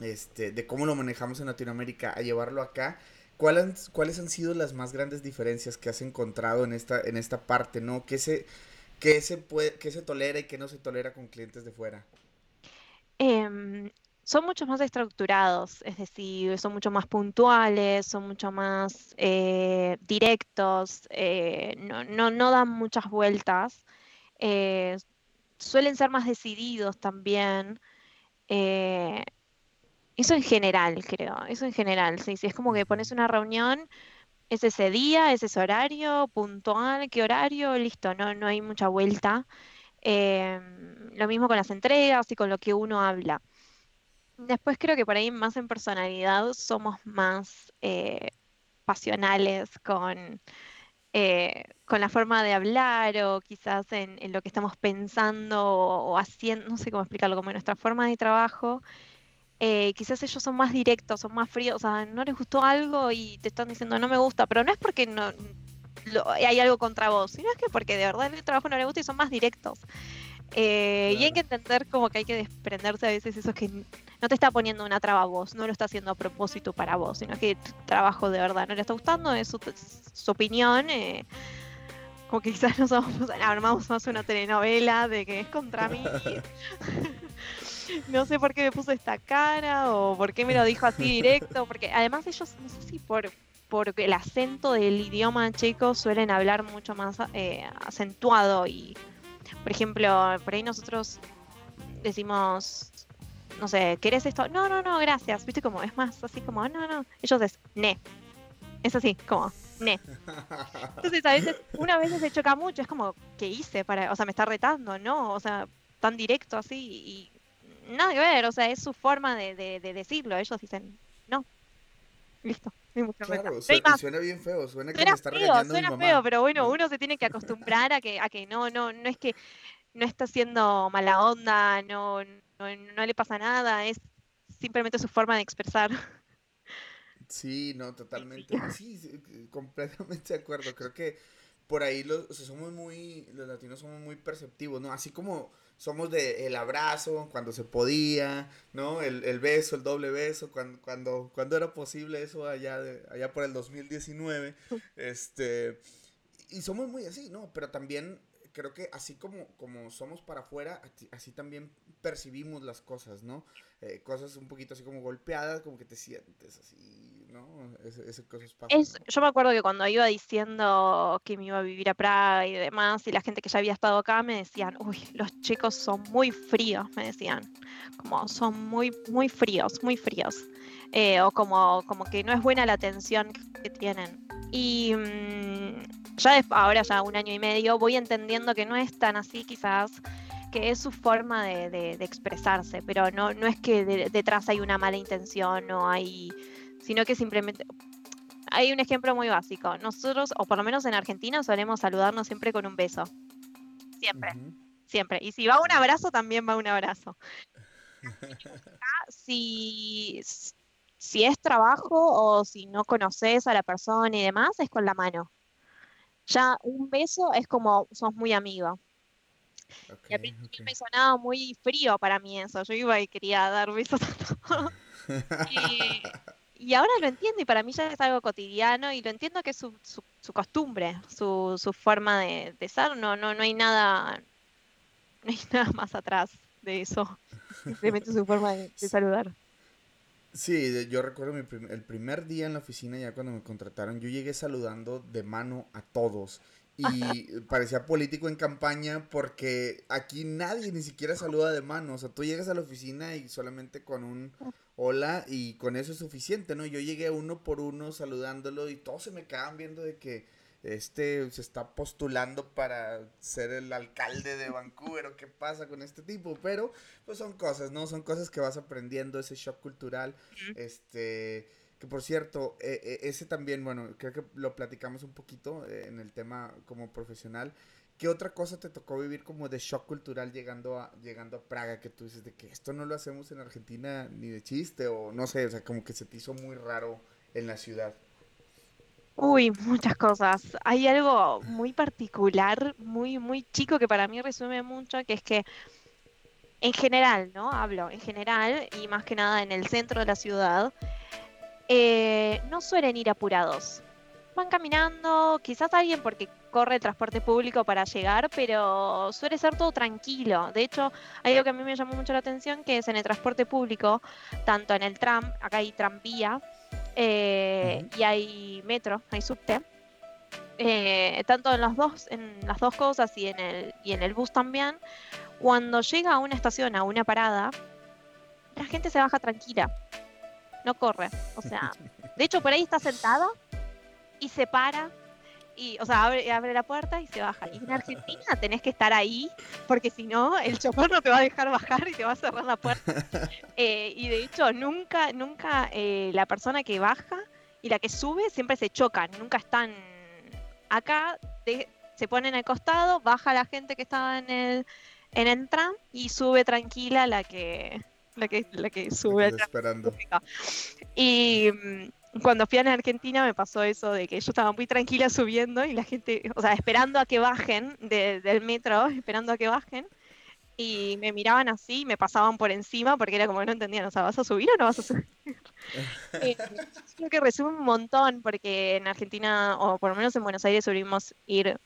este, de cómo lo manejamos en Latinoamérica a llevarlo acá, ¿cuáles, ¿cuáles han sido las más grandes diferencias que has encontrado en esta, en esta parte, ¿no? ¿Qué se, qué se, puede, qué se tolera y qué no se tolera con clientes de fuera? Eh, son mucho más estructurados, es decir, son mucho más puntuales, son mucho más eh, directos, eh, no, no, dan muchas vueltas, eh, suelen ser más decididos también. eso en general, creo, eso en general, sí, si es como que pones una reunión, es ese día, es ese horario, puntual, qué horario, listo, no, no hay mucha vuelta. lo mismo con las entregas y con lo que uno habla. Después creo que por ahí más en personalidad somos más eh, pasionales con, eh, con la forma de hablar o quizás en, lo que estamos pensando o, haciendo, no sé cómo explicarlo, como en nuestra forma de trabajo. Eh, quizás ellos son más directos, son más fríos, o sea, no les gustó algo y te están diciendo no me gusta, pero no es porque no hay algo contra vos, sino es que porque de verdad el trabajo no les gusta y son más directos. Eh, y hay que entender como que hay que desprenderse a veces eso que no te está poniendo una traba a vos, no lo está haciendo a propósito para vos, sino que tu trabajo de verdad no le está gustando, es su, opinión. Eh, como que quizás nos armamos más una telenovela de que es contra mí. no sé por qué me puso esta cara o por qué me lo dijo así directo, porque además ellos, no sé si por, por el acento del idioma checo suelen hablar mucho más eh, acentuado y por ejemplo, por ahí nosotros decimos, no sé, ¿querés esto? No, no, no, gracias. ¿Viste como es más así como, no, no. Ellos es, ne. Es así, como, ne. Entonces a veces, una vez se choca mucho, es como, ¿qué hice para, o sea, me está retando, ¿no? O sea, tan directo así y nada que ver, o sea, es su forma de, de, decirlo. Ellos dicen, no, listo. Claro, suena bien feo, suena, que me está feo, suena feo, pero bueno, uno se tiene que acostumbrar a que, a que no, no, no es que no está haciendo mala onda, no, no, le pasa nada, es simplemente su forma de expresar. Sí, no, totalmente. Sí, completamente de acuerdo. Creo que por ahí los, somos muy, los latinos somos muy perceptivos, ¿no? Así como somos de el abrazo cuando se podía, ¿no? El, el beso, el doble beso, cuando, cuando, cuando era posible eso allá, de, allá por el 2019. Este, y somos muy así, ¿no? Pero también creo que así como, como somos para afuera, así también percibimos las cosas, ¿no? Eh, cosas un poquito así como golpeadas, como que te sientes así, ¿no? Ese, cosas Es, yo me acuerdo que cuando iba diciendo que me iba a vivir a Praga y demás, y la gente que ya había estado acá me decían, uy, los chicos son muy fríos, me decían, como son muy, muy fríos, muy fríos. Eh, o como, como que no es buena la atención que tienen. Y mm, ya ahora ya un año y medio voy entendiendo que no es tan así quizás, que es su forma de, expresarse, pero no, no es que detrás hay una mala intención, no hay, sino que simplemente... Hay un ejemplo muy básico. Nosotros, o por lo menos en Argentina, solemos saludarnos siempre con un beso. Siempre. Siempre. Y si va un abrazo, también va un abrazo. si, si es trabajo o si no conoces a la persona y demás, es con la mano. Ya un beso es como sos muy amigo. y al principio me sonaba muy frío para mí eso. Yo iba y quería dar besos a todos. y, ahora lo entiendo y para mí ya es algo cotidiano y lo entiendo que es su, su, costumbre, su, su, forma de, de, ser. No, no, no hay nada, no hay nada más atrás de eso. simplemente su forma de, saludar. Sí, yo recuerdo el primer día en la oficina, ya cuando me contrataron, yo llegué saludando de mano a todos. Y parecía político en campaña porque aquí nadie ni siquiera saluda de mano. O sea, tú llegas a la oficina y solamente con un hola y con eso es suficiente, ¿no? Yo llegué uno por uno saludándolo y todos se me quedaban viendo de que este se está postulando para ser el alcalde de Vancouver o qué pasa con este tipo, pero pues son cosas, ¿no? Son cosas que vas aprendiendo, ese shock cultural, este, que por cierto, e, e, ese también, bueno, creo que lo platicamos un poquito eh, en el tema como profesional. ¿Qué otra cosa te tocó vivir como de shock cultural llegando a, llegando a Praga? Que tú dices de que esto no lo hacemos en Argentina ni de chiste, o no sé, o sea, como que se te hizo muy raro en la ciudad. Uy, muchas cosas. Hay algo muy particular, muy, muy chico que para mí resume mucho, que es que en general, ¿no? Hablo en general y más que nada en el centro de la ciudad, eh, no suelen ir apurados. Van caminando, quizás alguien porque corre el transporte público para llegar, pero suele ser todo tranquilo. De hecho, hay algo que a mí me llamó mucho la atención, que es en el transporte público, tanto en el tram, acá hay tranvía, eh, y hay metro, hay subte. Eh, tanto en las dos, en las dos cosas y en el y en el bus también. Cuando llega a una estación, a una parada, la gente se baja tranquila, no corre. O sea, de hecho por ahí está sentado y se para y, o sea, abre, abre la puerta y se baja. Y en Argentina tenés que estar ahí, porque si no, el chofer no te va a dejar bajar y te va a cerrar la puerta. Eh, y de hecho, nunca, nunca eh, la persona que baja y la que sube siempre se chocan, nunca están acá, se ponen al costado, baja la gente que estaba en el, en el tram y sube tranquila la que, la que, la que sube. esperando. Y mm, cuando fui a Argentina me pasó eso de que yo estaba muy tranquila subiendo y la gente, o sea, esperando a que bajen del metro, esperando a que bajen. Y me miraban así y me pasaban por encima porque era como que no entendían, o sea, ¿vas a subir o no vas a subir? eh, creo que resume un montón porque en Argentina, o por lo menos en Buenos Aires, subimos ir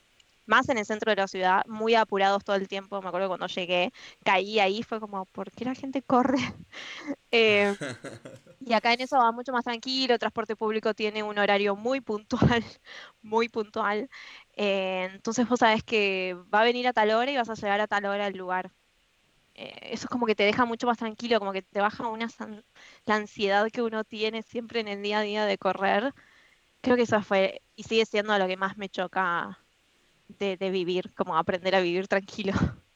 más en el centro de la ciudad, muy apurados todo el tiempo. Me acuerdo cuando llegué, caí ahí, fue como, ¿por qué la gente corre? Eh, y acá en eso va mucho más tranquilo, el transporte público tiene un horario muy puntual, muy puntual. Eh, entonces vos sabés que va a venir a tal hora y vas a llegar a tal hora al lugar. Eh, eso es como que te deja mucho más tranquilo, como que te baja una la ansiedad que uno tiene siempre en el día a día de correr. Creo que eso fue y sigue siendo lo que más me choca de, vivir, como aprender a vivir tranquilo.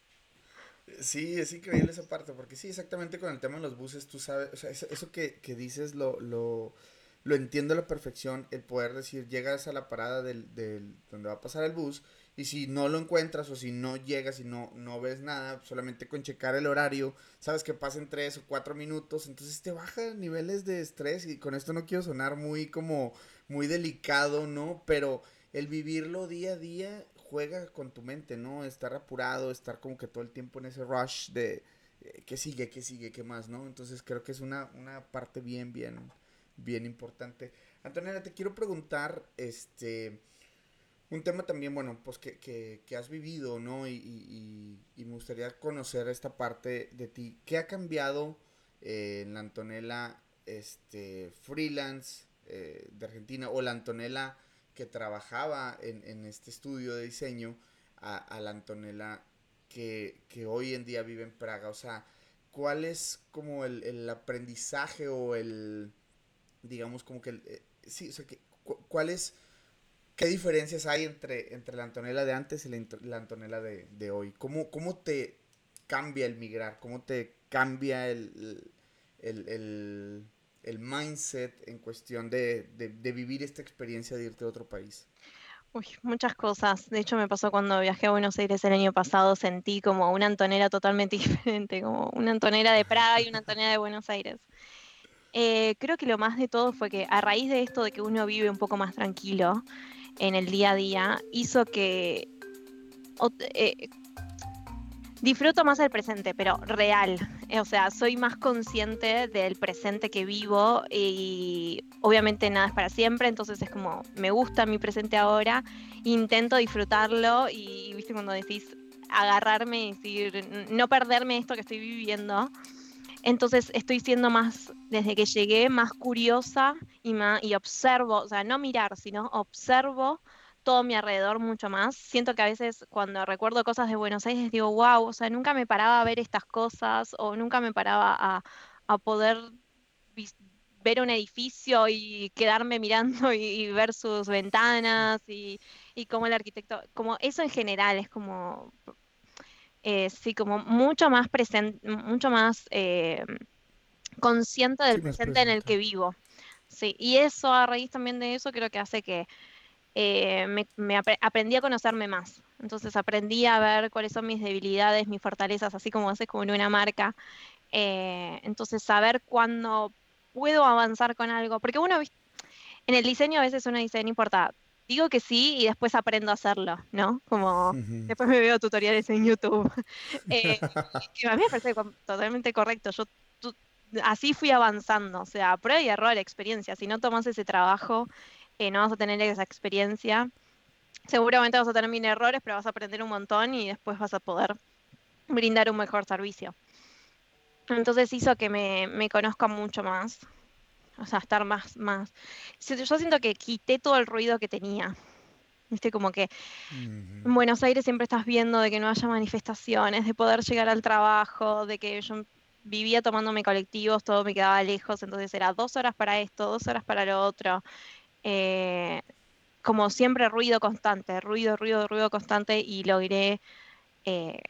Sí, es increíble esa parte, porque sí, exactamente con el tema de los buses, tú sabes, o sea, eso, que, dices lo, lo, lo, entiendo a la perfección, el poder decir, llegas a la parada del, del, donde va a pasar el bus, y si no lo encuentras o si no llegas y no, no ves nada, solamente con checar el horario, sabes que pasen tres o cuatro minutos, entonces te baja niveles de estrés, y con esto no quiero sonar muy como, muy delicado, ¿no? Pero el vivirlo día a día juega con tu mente, ¿no? Estar apurado, estar como que todo el tiempo en ese rush de eh, qué sigue, qué sigue, qué más, ¿no? Entonces creo que es una, una parte bien, bien, bien importante. Antonella, te quiero preguntar, este, un tema también, bueno, pues que, que, que has vivido, ¿no? Y, me gustaría conocer esta parte de ti. ¿Qué ha cambiado eh, en la Antonella este, freelance eh, de Argentina o la Antonella que trabajaba en, este estudio de diseño a, la Antonella que, hoy en día vive en Praga? O sea, ¿cuál es como el, aprendizaje o el, digamos, como que, eh, sí, o sea, que, ¿cuál es, qué diferencias hay entre, entre la Antonella de antes y la, Antonella de, hoy? ¿Cómo, ¿Cómo te cambia el migrar? ¿Cómo te cambia el, el el mindset en cuestión de, vivir esta experiencia de irte a otro país? Uy, muchas cosas. De hecho, me pasó cuando viajé a Buenos Aires el año pasado, sentí como una antonera totalmente diferente, como una antonera de Praga y una antonera de Buenos Aires. Eh, creo que lo más de todo fue que a raíz de esto de que uno vive un poco más tranquilo en el día a día, hizo que eh, disfruto más el presente, pero real. O sea, soy más consciente del presente que vivo y obviamente nada es para siempre, entonces es como, me gusta mi presente ahora, intento disfrutarlo y, viste, cuando decís agarrarme y decir, no perderme esto que estoy viviendo, Entonces estoy siendo más, desde que llegué, más curiosa y, más, y observo, o sea, no mirar, sino observo todo mi alrededor mucho más. Siento que a veces cuando recuerdo cosas de Buenos Aires digo, wow, o sea, nunca me paraba a ver estas cosas o nunca me paraba a, a poder ver un edificio y quedarme mirando y, ver sus ventanas y, y cómo el arquitecto, como eso en general es como, eh, sí, como mucho más presente, mucho más eh, consciente del presente en el que vivo. Sí, y eso a raíz también de eso creo que hace que eh, me, aprendí a conocerme más. Entonces aprendí a ver cuáles son mis debilidades, mis fortalezas, así como haces como en una marca. entonces saber cuándo puedo avanzar con algo, porque uno en el diseño a veces uno dice, no importa, digo que sí y después aprendo a hacerlo, ¿no? Como después me veo tutoriales en YouTube. eh, a mí me parece totalmente correcto. Yo así fui avanzando, o sea, prueba y error, experiencia. Si no tomas ese trabajo, eh, no vas a tener esa experiencia. Seguramente vas a tener mil errores, pero vas a aprender un montón y después vas a poder brindar un mejor servicio. Entonces hizo que me, me conozca mucho más. O sea, estar más, más. Yo siento que quité todo el ruido que tenía. Viste, como que en Buenos Aires siempre estás viendo de que no haya manifestaciones, de poder llegar al trabajo, de que yo vivía tomándome colectivos, todo me quedaba lejos, entonces era dos horas para esto, dos horas para lo otro. Eh, como siempre, ruido constante, ruido, ruido, ruido constante y logré eh,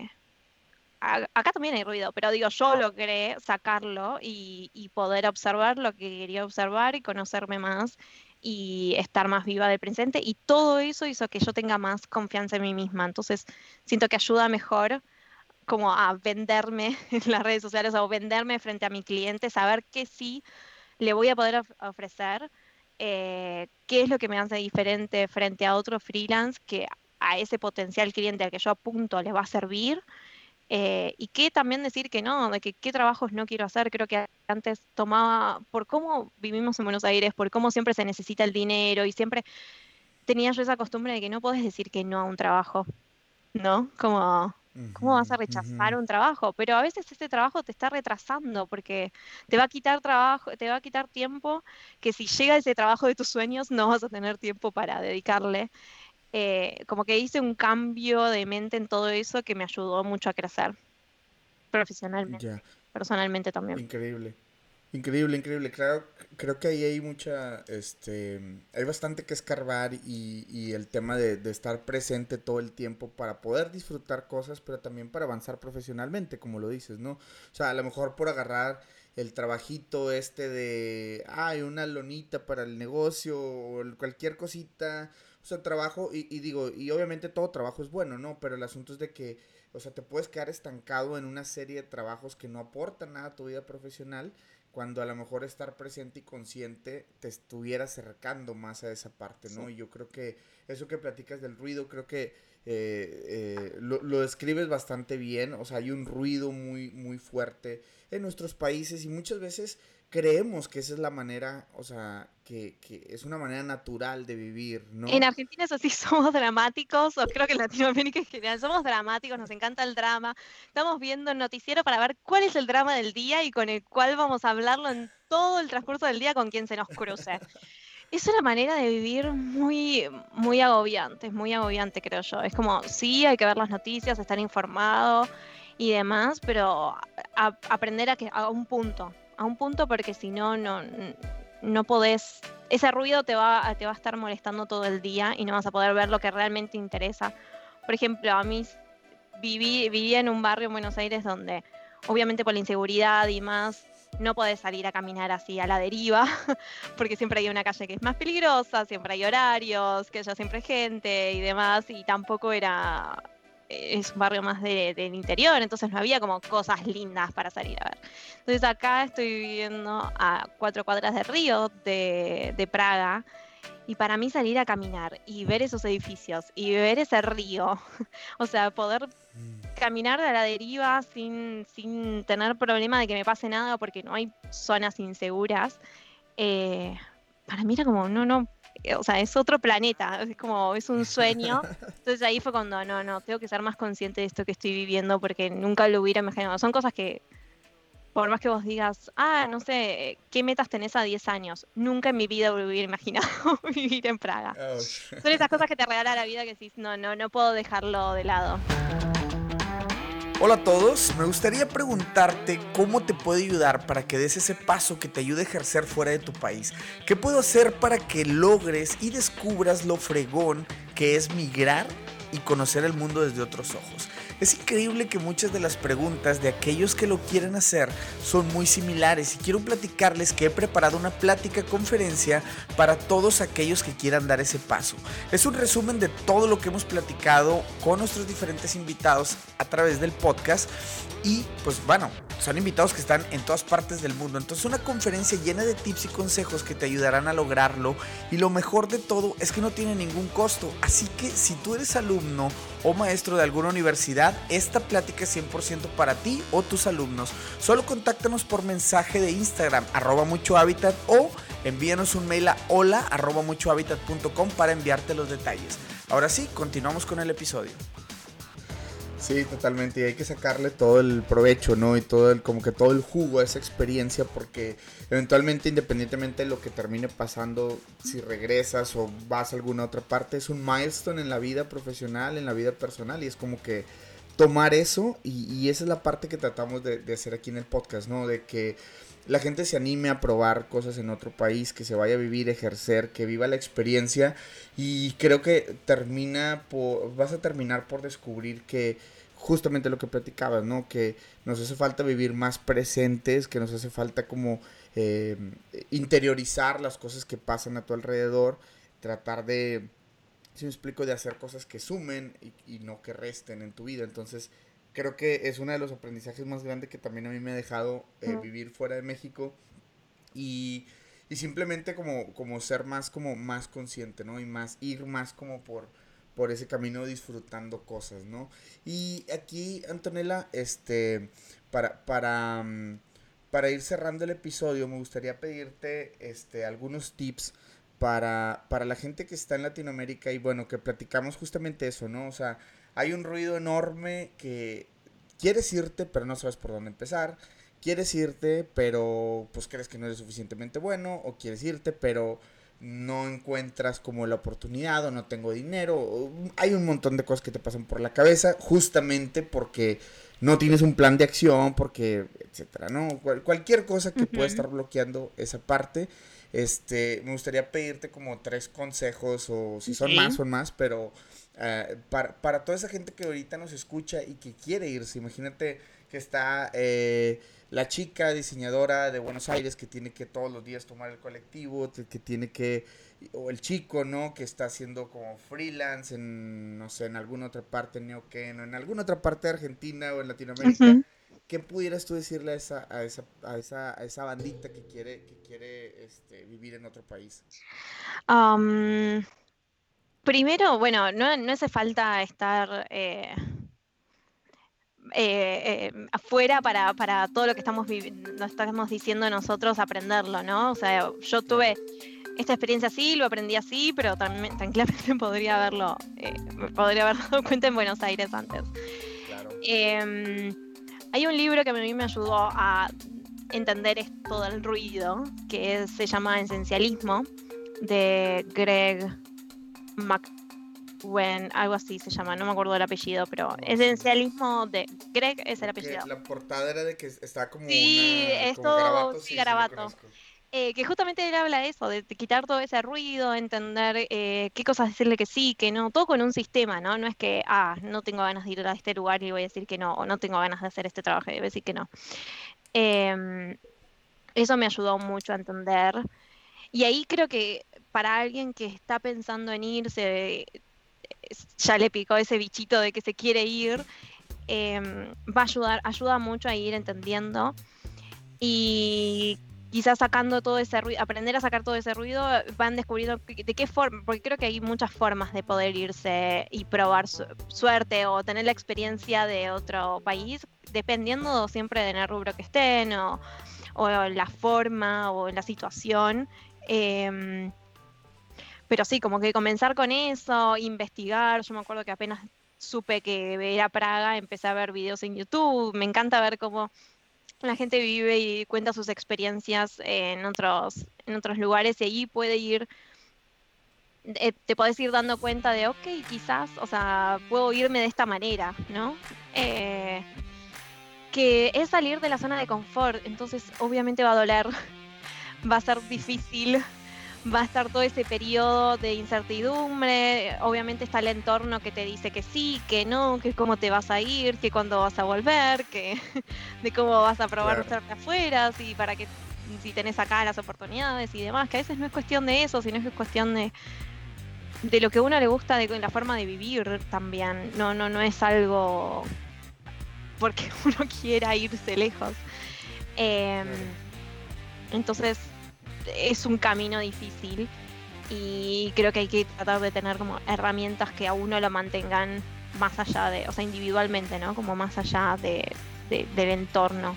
acá también hay ruido, pero digo, yo logré sacarlo y, poder observar lo que quería observar y conocerme más y estar más viva del presente. Y todo eso hizo que yo tenga más confianza en mí misma. Entonces, siento que ayuda mejor como a venderme en las redes sociales o venderme frente a mi cliente, saber qué sí le voy a poder ofrecer, eh, qué es lo que me hace diferente frente a otro freelance que a ese potencial cliente al que yo apunto le va a servir eh, y qué también decir que no, de que qué trabajos no quiero hacer. Creo que antes tomaba, por cómo vivimos en Buenos Aires, por cómo siempre se necesita el dinero y siempre tenía yo esa costumbre de que no puedes decir que no a un trabajo, ¿no? Como, ¿cómo vas a rechazar un trabajo? Pero a veces ese trabajo te está retrasando porque te va a quitar trabajo, te va a quitar tiempo que si llega ese trabajo de tus sueños no vas a tener tiempo para dedicarle. Eh, como que hice un cambio de mente en todo eso que me ayudó mucho a crecer profesionalmente, personalmente también. Increíble. Increíble, increíble. Claro, creo que ahí hay mucha, este, hay bastante que escarbar y, y el tema de, de, estar presente todo el tiempo para poder disfrutar cosas, pero también para avanzar profesionalmente, como lo dices, ¿no? O sea, a lo mejor por agarrar el trabajito este de, ay, una lonita para el negocio o cualquier cosita, o sea, trabajo, y, y, digo, y obviamente todo trabajo es bueno, ¿no? Pero el asunto es de que, o sea, te puedes quedar estancado en una serie de trabajos que no aportan nada a tu vida profesional, cuando a lo mejor estar presente y consciente te estuviera acercando más a esa parte, ¿no? Y yo creo que eso que platicas del ruido, creo que eh, eh, lo, lo, describes bastante bien, o sea, hay un ruido muy, muy fuerte en nuestros países y muchas veces creemos que esa es la manera, o sea, que, que, es una manera natural de vivir, ¿no? En Argentina eso sí somos dramáticos, o creo que en Latinoamérica en general somos dramáticos, nos encanta el drama. Estamos viendo el noticiero para ver cuál es el drama del día y con el cual vamos a hablarlo en todo el transcurso del día con quien se nos cruce. es una manera de vivir muy, muy agobiante, es muy agobiante creo yo. Es como, sí, hay que ver las noticias, estar informado y demás, pero aprender a que a un punto, a un punto porque si no, no, no podés, ese ruido te va, te va a estar molestando todo el día y no vas a poder ver lo que realmente interesa. Por ejemplo, a mí viví, vivía en un barrio en Buenos Aires donde obviamente por la inseguridad y más no podés salir a caminar así a la deriva, porque siempre hay una calle que es más peligrosa, siempre hay horarios, que haya siempre gente y demás, y tampoco era es un barrio más de, del interior, entonces no había como cosas lindas para salir a ver. Entonces acá estoy viviendo a cuatro cuadras de río de, de Praga y para mí salir a caminar y ver esos edificios y ver ese río, o sea, poder mm. caminar de la deriva sin, sin tener problema de que me pase nada porque no hay zonas inseguras, eh, para mí era como, no, no, o sea, es otro planeta, es como, es un sueño. Entonces ahí fue cuando, no, no, tengo que ser más consciente de esto que estoy viviendo porque nunca lo hubiera imaginado. Son cosas que por más que vos digas, ah, no sé, ¿qué metas tenés a 10 años? Nunca en mi vida hubiera imaginado vivir en Praga. Oh, Son esas cosas que te regala la vida que decís, no, no, no puedo dejarlo de lado. Hola a todos, me gustaría preguntarte cómo te puede ayudar para que des ese paso que te ayude a ejercer fuera de tu país. ¿Qué puedo hacer para que logres y descubras lo fregón que es migrar y conocer el mundo desde otros ojos? Es increíble que muchas de las preguntas de aquellos que lo quieren hacer son muy similares y quiero platicarles que he preparado una plática conferencia para todos aquellos que quieran dar ese paso. Es un resumen de todo lo que hemos platicado con nuestros diferentes invitados a través del podcast y pues bueno, son invitados que están en todas partes del mundo. Entonces una conferencia llena de tips y consejos que te ayudarán a lograrlo. Y lo mejor de todo es que no tiene ningún costo. Así que si tú eres alumno o maestro de alguna universidad, esta plática es 100% para ti o tus alumnos. Solo contáctanos por mensaje de Instagram, arroba mucho hábitat o envíanos un mail a hola arroba para enviarte los detalles. Ahora sí, continuamos con el episodio. Sí, totalmente. Y hay que sacarle todo el provecho, ¿no? Y todo el, como que todo el jugo a esa experiencia, porque eventualmente, independientemente de lo que termine pasando, si regresas o vas a alguna otra parte, es un milestone en la vida profesional, en la vida personal, y es como que tomar eso, y, esa es la parte que tratamos de, hacer aquí en el podcast, ¿no? De que la gente se anime a probar cosas en otro país, que se vaya a vivir, ejercer, que viva la experiencia y creo que termina por, vas a terminar por descubrir que justamente lo que platicabas, ¿no? Que nos hace falta vivir más presentes, que nos hace falta como eh, interiorizar las cosas que pasan a tu alrededor, tratar de, si me explico, de hacer cosas que sumen y, y no que resten en tu vida. Entonces, creo que es uno de los aprendizajes más grandes que también a mí me ha dejado eh, vivir fuera de México y, y, simplemente como, como ser más como más consciente, ¿no? Y más ir más como por por ese camino disfrutando cosas, ¿no? Y aquí, Antonella, este, para, para, mm, para ir cerrando el episodio, me gustaría pedirte este, algunos tips para, para la gente que está en Latinoamérica y bueno, que platicamos justamente eso, ¿no? O sea, hay un ruido enorme que quieres irte, pero no sabes por dónde empezar. Quieres irte, pero pues crees que no eres suficientemente bueno. O quieres irte, pero no encuentras como la oportunidad o no tengo dinero. Hay un montón de cosas que te pasan por la cabeza justamente porque no tienes un plan de acción, porque, etcétera, ¿no? cualquier cosa que pueda estar bloqueando esa parte. Este, me gustaría pedirte como tres consejos o si son más, son más, pero eh, para, toda esa gente que ahorita nos escucha y que quiere irse, imagínate que está eh, la chica diseñadora de Buenos Aires que tiene que todos los días tomar el colectivo, que tiene que, o el chico, ¿no? Que está haciendo como freelance en, no sé, en alguna otra parte, en Neuquén, o en alguna otra parte de Argentina o en Latinoamérica. ¿Qué pudieras tú decirle a esa, a esa, a esa, a esa bandita que quiere, que quiere este, vivir en otro país? Primero, bueno, no, hace falta estar eh, eh, eh, afuera para, todo lo que estamos, estamos diciendo nosotros aprenderlo, ¿no? O sea, yo tuve esta experiencia así, lo aprendí así, pero también tranquilamente podría haberlo, podría haber dado cuenta en Buenos Aires antes. Em, hay un libro que a mí me ayudó a entender todo el ruido, que se llama Esencialismo, de Greg McWen, algo así se llama, no me acuerdo del apellido, pero esencialismo de Greg es el apellido. la portada era de que está como. Sí, es todo sí, garabato. Eh, que justamente él habla de eso, de, quitar todo ese ruido, entender eh, qué cosas decirle que sí, que no, todo con un sistema, ¿no? No es que, ah, no tengo ganas de ir a este lugar y voy a decir que no, o no tengo ganas de hacer este trabajo y voy a decir que no. Em, eso me ayudó mucho a entender. Y ahí creo que para alguien que está pensando en irse, ya le picó ese bichito de que se quiere ir, em, va a ayudar, ayuda mucho a ir entendiendo y quizás sacando todo ese ruido, aprender a sacar todo ese ruido, van descubriendo de qué forma, porque creo que hay muchas formas de poder irse y probar suerte o tener la experiencia de otro país, dependiendo siempre de en el rubro que estén o, o la forma o la situación. Eh, pero sí, como que comenzar con eso, investigar. Yo me acuerdo que apenas supe que era Praga, empecé a ver videos en YouTube. Me encanta ver cómo la gente vive y cuenta sus experiencias en otros, en otros lugares y ahí puede ir, eh, te puedes ir dando cuenta de, ok, quizás, o sea, puedo irme de esta manera, ¿no? Eh, que es salir de la zona de confort, entonces obviamente va a doler, va a ser difícil va a estar todo ese periodo de incertidumbre, obviamente está el entorno que te dice que sí, que no, que cómo te vas a ir, que cuándo vas a volver, que de cómo vas a probar claro. afuera, si para que si tenés acá las oportunidades y demás, que a veces no es cuestión de eso, sino que es cuestión de de lo que a uno le gusta de la forma de vivir también. No, no, no es algo porque uno quiera irse lejos. Eh, entonces, es un camino difícil y creo que hay que tratar de tener como herramientas que a uno lo mantengan más allá de, o sea, individualmente, ¿no? Como más allá de, del entorno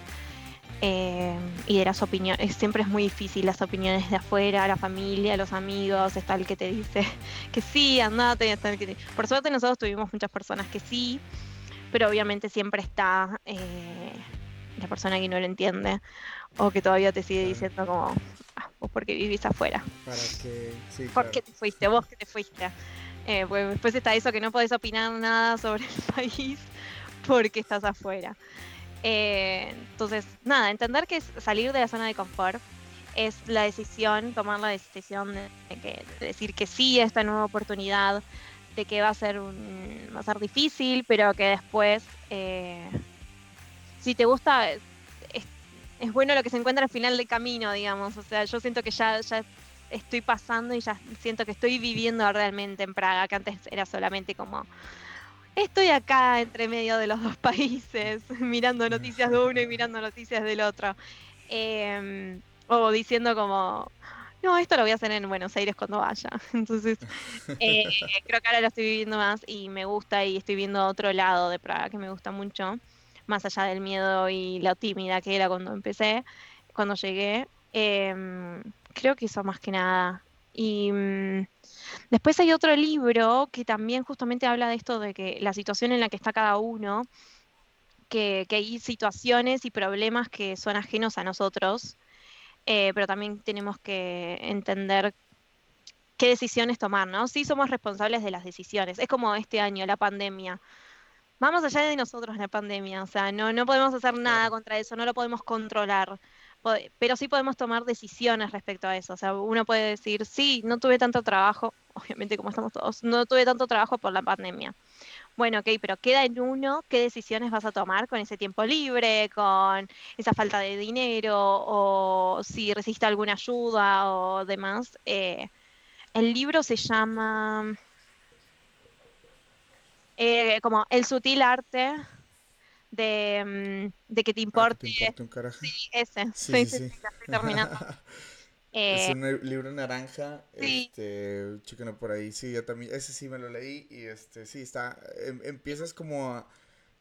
eh, y de las opiniones. Siempre es muy difícil las opiniones de afuera, la familia, los amigos, está el que te dice que sí, andate, está el que te... Por suerte nosotros tuvimos muchas personas que sí, pero obviamente siempre está eh, la persona que no lo entiende o que todavía te sigue diciendo como, porque vivís afuera. Para que, sí, ¿Por qué te fuiste? Vos que te fuiste. Eh, pues después está eso que no podés opinar nada sobre el país porque estás afuera. Eh, entonces, nada, entender que es salir de la zona de confort es la decisión, tomar la decisión de, que, de decir que sí a esta nueva oportunidad, de que va a ser un, va a ser difícil, pero que después, eh, si te gusta, es bueno lo que se encuentra al final del camino, digamos. O sea, yo siento que ya, ya estoy pasando y ya siento que estoy viviendo realmente en Praga, que antes era solamente como estoy acá entre medio de los dos países, mirando noticias de uno y mirando noticias del otro. Em, o diciendo como, no, esto lo voy a hacer en Buenos Aires cuando vaya. Entonces, eh, creo que ahora lo estoy viviendo más y me gusta y estoy viendo otro lado de Praga que me gusta mucho más allá del miedo y la tímida que era cuando empecé, cuando llegué. Em, creo que eso más que nada. Y mm, después hay otro libro que también justamente habla de esto, de que la situación en la que está cada uno, que, hay situaciones y problemas que son ajenos a nosotros, eh, pero también tenemos que entender qué decisiones tomar, ¿no? Sí somos responsables de las decisiones. Es como este año, la pandemia vamos allá de nosotros la pandemia, o sea, no, no podemos hacer nada contra eso, no lo podemos controlar, pero sí podemos tomar decisiones respecto a eso, o sea, uno puede decir, sí, no tuve tanto trabajo, obviamente como estamos todos, no tuve tanto trabajo por la pandemia. Bueno, ok, pero queda en uno qué decisiones vas a tomar con ese tiempo libre, con esa falta de dinero, o si resiste alguna ayuda o demás. Eh, el libro se llama eh, como el sutil arte de, mm, que te ah, importe. un. Sí, ese. Sí, sí, estoy terminando. es un libro naranja, este, chéquenlo por ahí, sí, yo también, ese sí me lo leí y este, sí, está, em, empiezas como a,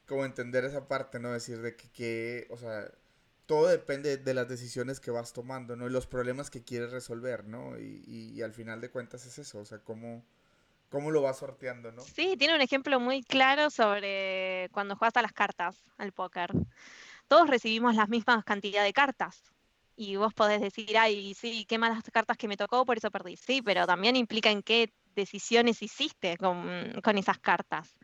como entender esa parte, ¿no? Decir de que, que, o sea, todo depende de las decisiones que vas tomando, ¿no? Y los problemas que quieres resolver, ¿no? Y, y al final de cuentas es eso, o sea, cómo, cómo lo vas sorteando, ¿no? Sí, tiene un ejemplo muy claro sobre cuando juegas a las cartas, al póker. Todos recibimos las mismas cantidad de cartas. Y vos podés decir, ay, sí, qué malas cartas que me tocó, por eso perdí. Sí, pero también implica en qué decisiones hiciste con esas cartas.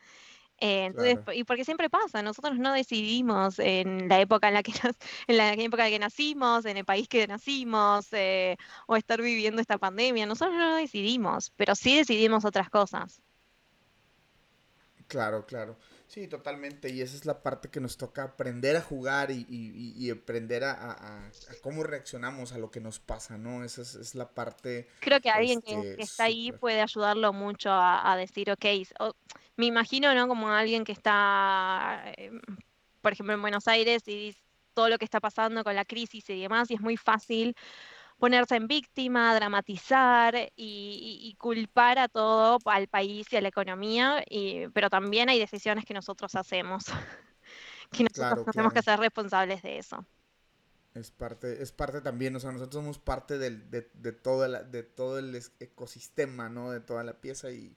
Eh, entonces, y porque siempre pasa, nosotros no decidimos en la época en la que en la época en que nacimos, en el país que nacimos, eh, o estar viviendo esta pandemia, nosotros no decidimos, pero sí decidimos otras cosas. Claro, claro. Sí, totalmente. Y esa es la parte que nos toca aprender a jugar y, y, aprender a, cómo reaccionamos a lo que nos pasa, ¿no? Esa es, la parte. Creo que alguien que, este, está ahí puede ayudarlo mucho a, decir, ok, me imagino, ¿no? Como alguien que está, em, por ejemplo, en Buenos Aires y todo lo que está pasando con la crisis y demás, y es muy fácil ponerse en víctima, dramatizar y, culpar a todo, al país y a la economía, pero también hay decisiones que nosotros hacemos, que nosotros tenemos que ser responsables de eso. Es parte, es parte también, o sea, nosotros somos parte del, de, de, todo de todo el ecosistema, ¿no? De toda la pieza y,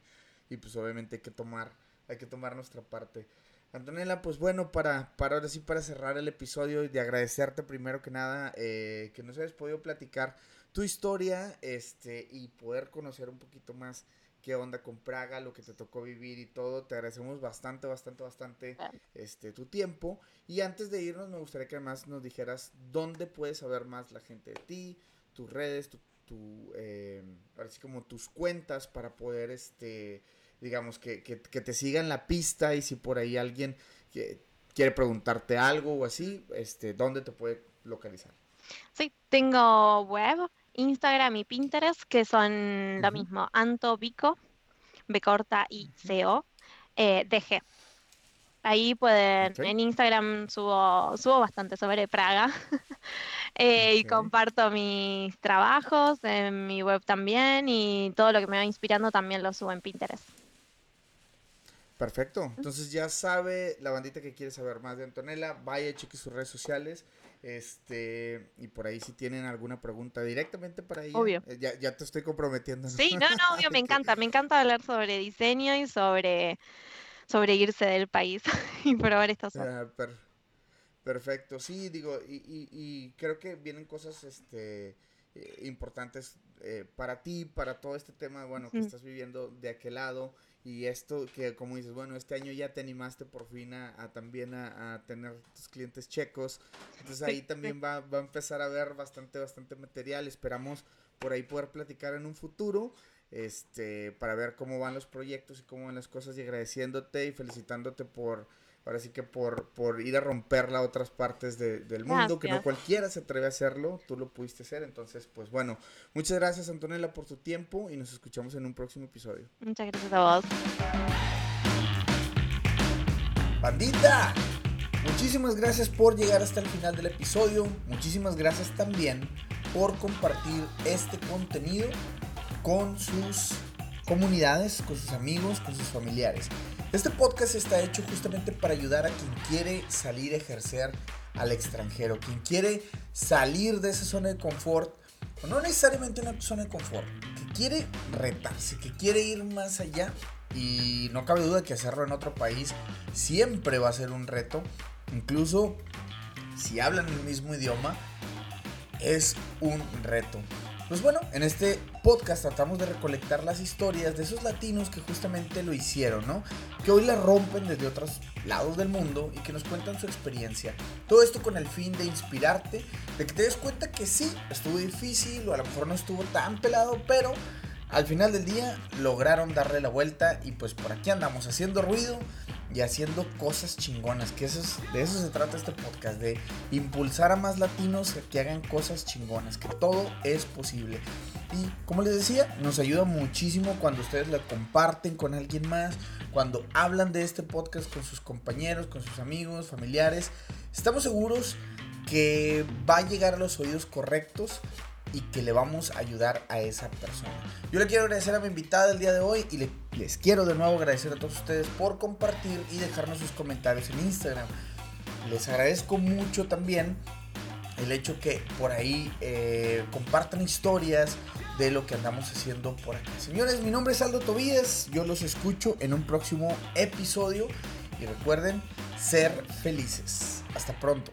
y pues obviamente hay que tomar, hay que tomar nuestra parte. Antonella, pues bueno, para, para ahora sí, para cerrar el episodio y de agradecerte primero que nada eh, que nos hayas podido platicar tu historia este, y poder conocer un poquito más qué onda con Praga, lo que te tocó vivir y todo. Te agradecemos bastante, bastante, bastante este, tu tiempo. Y antes de irnos, me gustaría que además nos dijeras dónde puedes saber más la gente de ti, tus redes, tu, tu eh, así como tus cuentas para poder, este, digamos, que, que, que, te sigan la pista y si por ahí alguien quiere preguntarte algo o así, este, ¿dónde te puede localizar? Sí, tengo web, Instagram y Pinterest, que son lo mismo, Anto Vico, B corta y CO, eh, DG. Ahí pueden, en Instagram subo, subo bastante sobre Praga eh, y comparto mis trabajos en mi web también y todo lo que me va inspirando también lo subo en Pinterest. Perfecto, entonces ya sabe la bandita que quiere saber más de Antonella, vaya, cheque sus redes sociales. Este, y por ahí si tienen alguna pregunta directamente para ella. Obvio. Eh, ya, ya te estoy comprometiendo. Sí, no, no, obvio, me encanta. Me encanta hablar sobre diseño y sobre, sobre irse del país y probar estas cosas. Ah, perfecto, sí, digo, y, y, y, creo que vienen cosas este, eh, importantes eh, para ti, para todo este tema, bueno, que estás viviendo de aquel lado. Y esto que como dices, bueno, este año ya te animaste por fin a, también a, tener tus clientes checos. Entonces ahí también va, va a empezar a ver bastante, bastante material. Esperamos por ahí poder platicar en un futuro este, para ver cómo van los proyectos y cómo van las cosas y agradeciéndote y felicitándote por, ahora sí que por, por ir a romperla a otras partes del mundo, que no cualquiera se atreve a hacerlo, tú lo pudiste hacer, entonces pues bueno, muchas gracias Antonella por tu tiempo y nos escuchamos en un próximo episodio. Muchas gracias a vos. Bandita, muchísimas gracias por llegar hasta el final del episodio, muchísimas gracias también por compartir este contenido con sus comunidades, con sus amigos, con sus familiares. Este podcast está hecho justamente para ayudar a quien quiere salir a ejercer al extranjero, quien quiere salir de esa zona de confort, no necesariamente una zona de confort, que quiere retarse, que quiere ir más allá y no cabe duda que hacerlo en otro país siempre va a ser un reto, incluso si hablan el mismo idioma, es un reto. Pues bueno, en este podcast tratamos de recolectar las historias de esos latinos que justamente lo hicieron, ¿no? Que hoy la rompen desde otros lados del mundo y que nos cuentan su experiencia. Todo esto con el fin de inspirarte, de que te des cuenta que sí, estuvo difícil o a lo mejor no estuvo tan pelado, pero al final del día lograron darle la vuelta y pues por aquí andamos haciendo ruido y haciendo cosas chingonas, que eso de eso se trata este podcast, de impulsar a más latinos que hagan cosas chingonas, que todo es posible. Y como les decía, nos ayuda muchísimo cuando ustedes la comparten con alguien más, cuando hablan de este podcast con sus compañeros, con sus amigos, familiares. Estamos seguros que va a llegar a los oídos correctos y que le vamos a ayudar a esa persona. Yo le quiero agradecer a mi invitada del día de hoy y les quiero de nuevo agradecer a todos ustedes por compartir y dejarnos sus comentarios en Instagram. Les agradezco mucho también el hecho que por ahí eh, compartan historias de lo que andamos haciendo por acá. Señores, mi nombre es Aldo Tobías, yo los escucho en un próximo episodio y recuerden ser felices. Hasta pronto.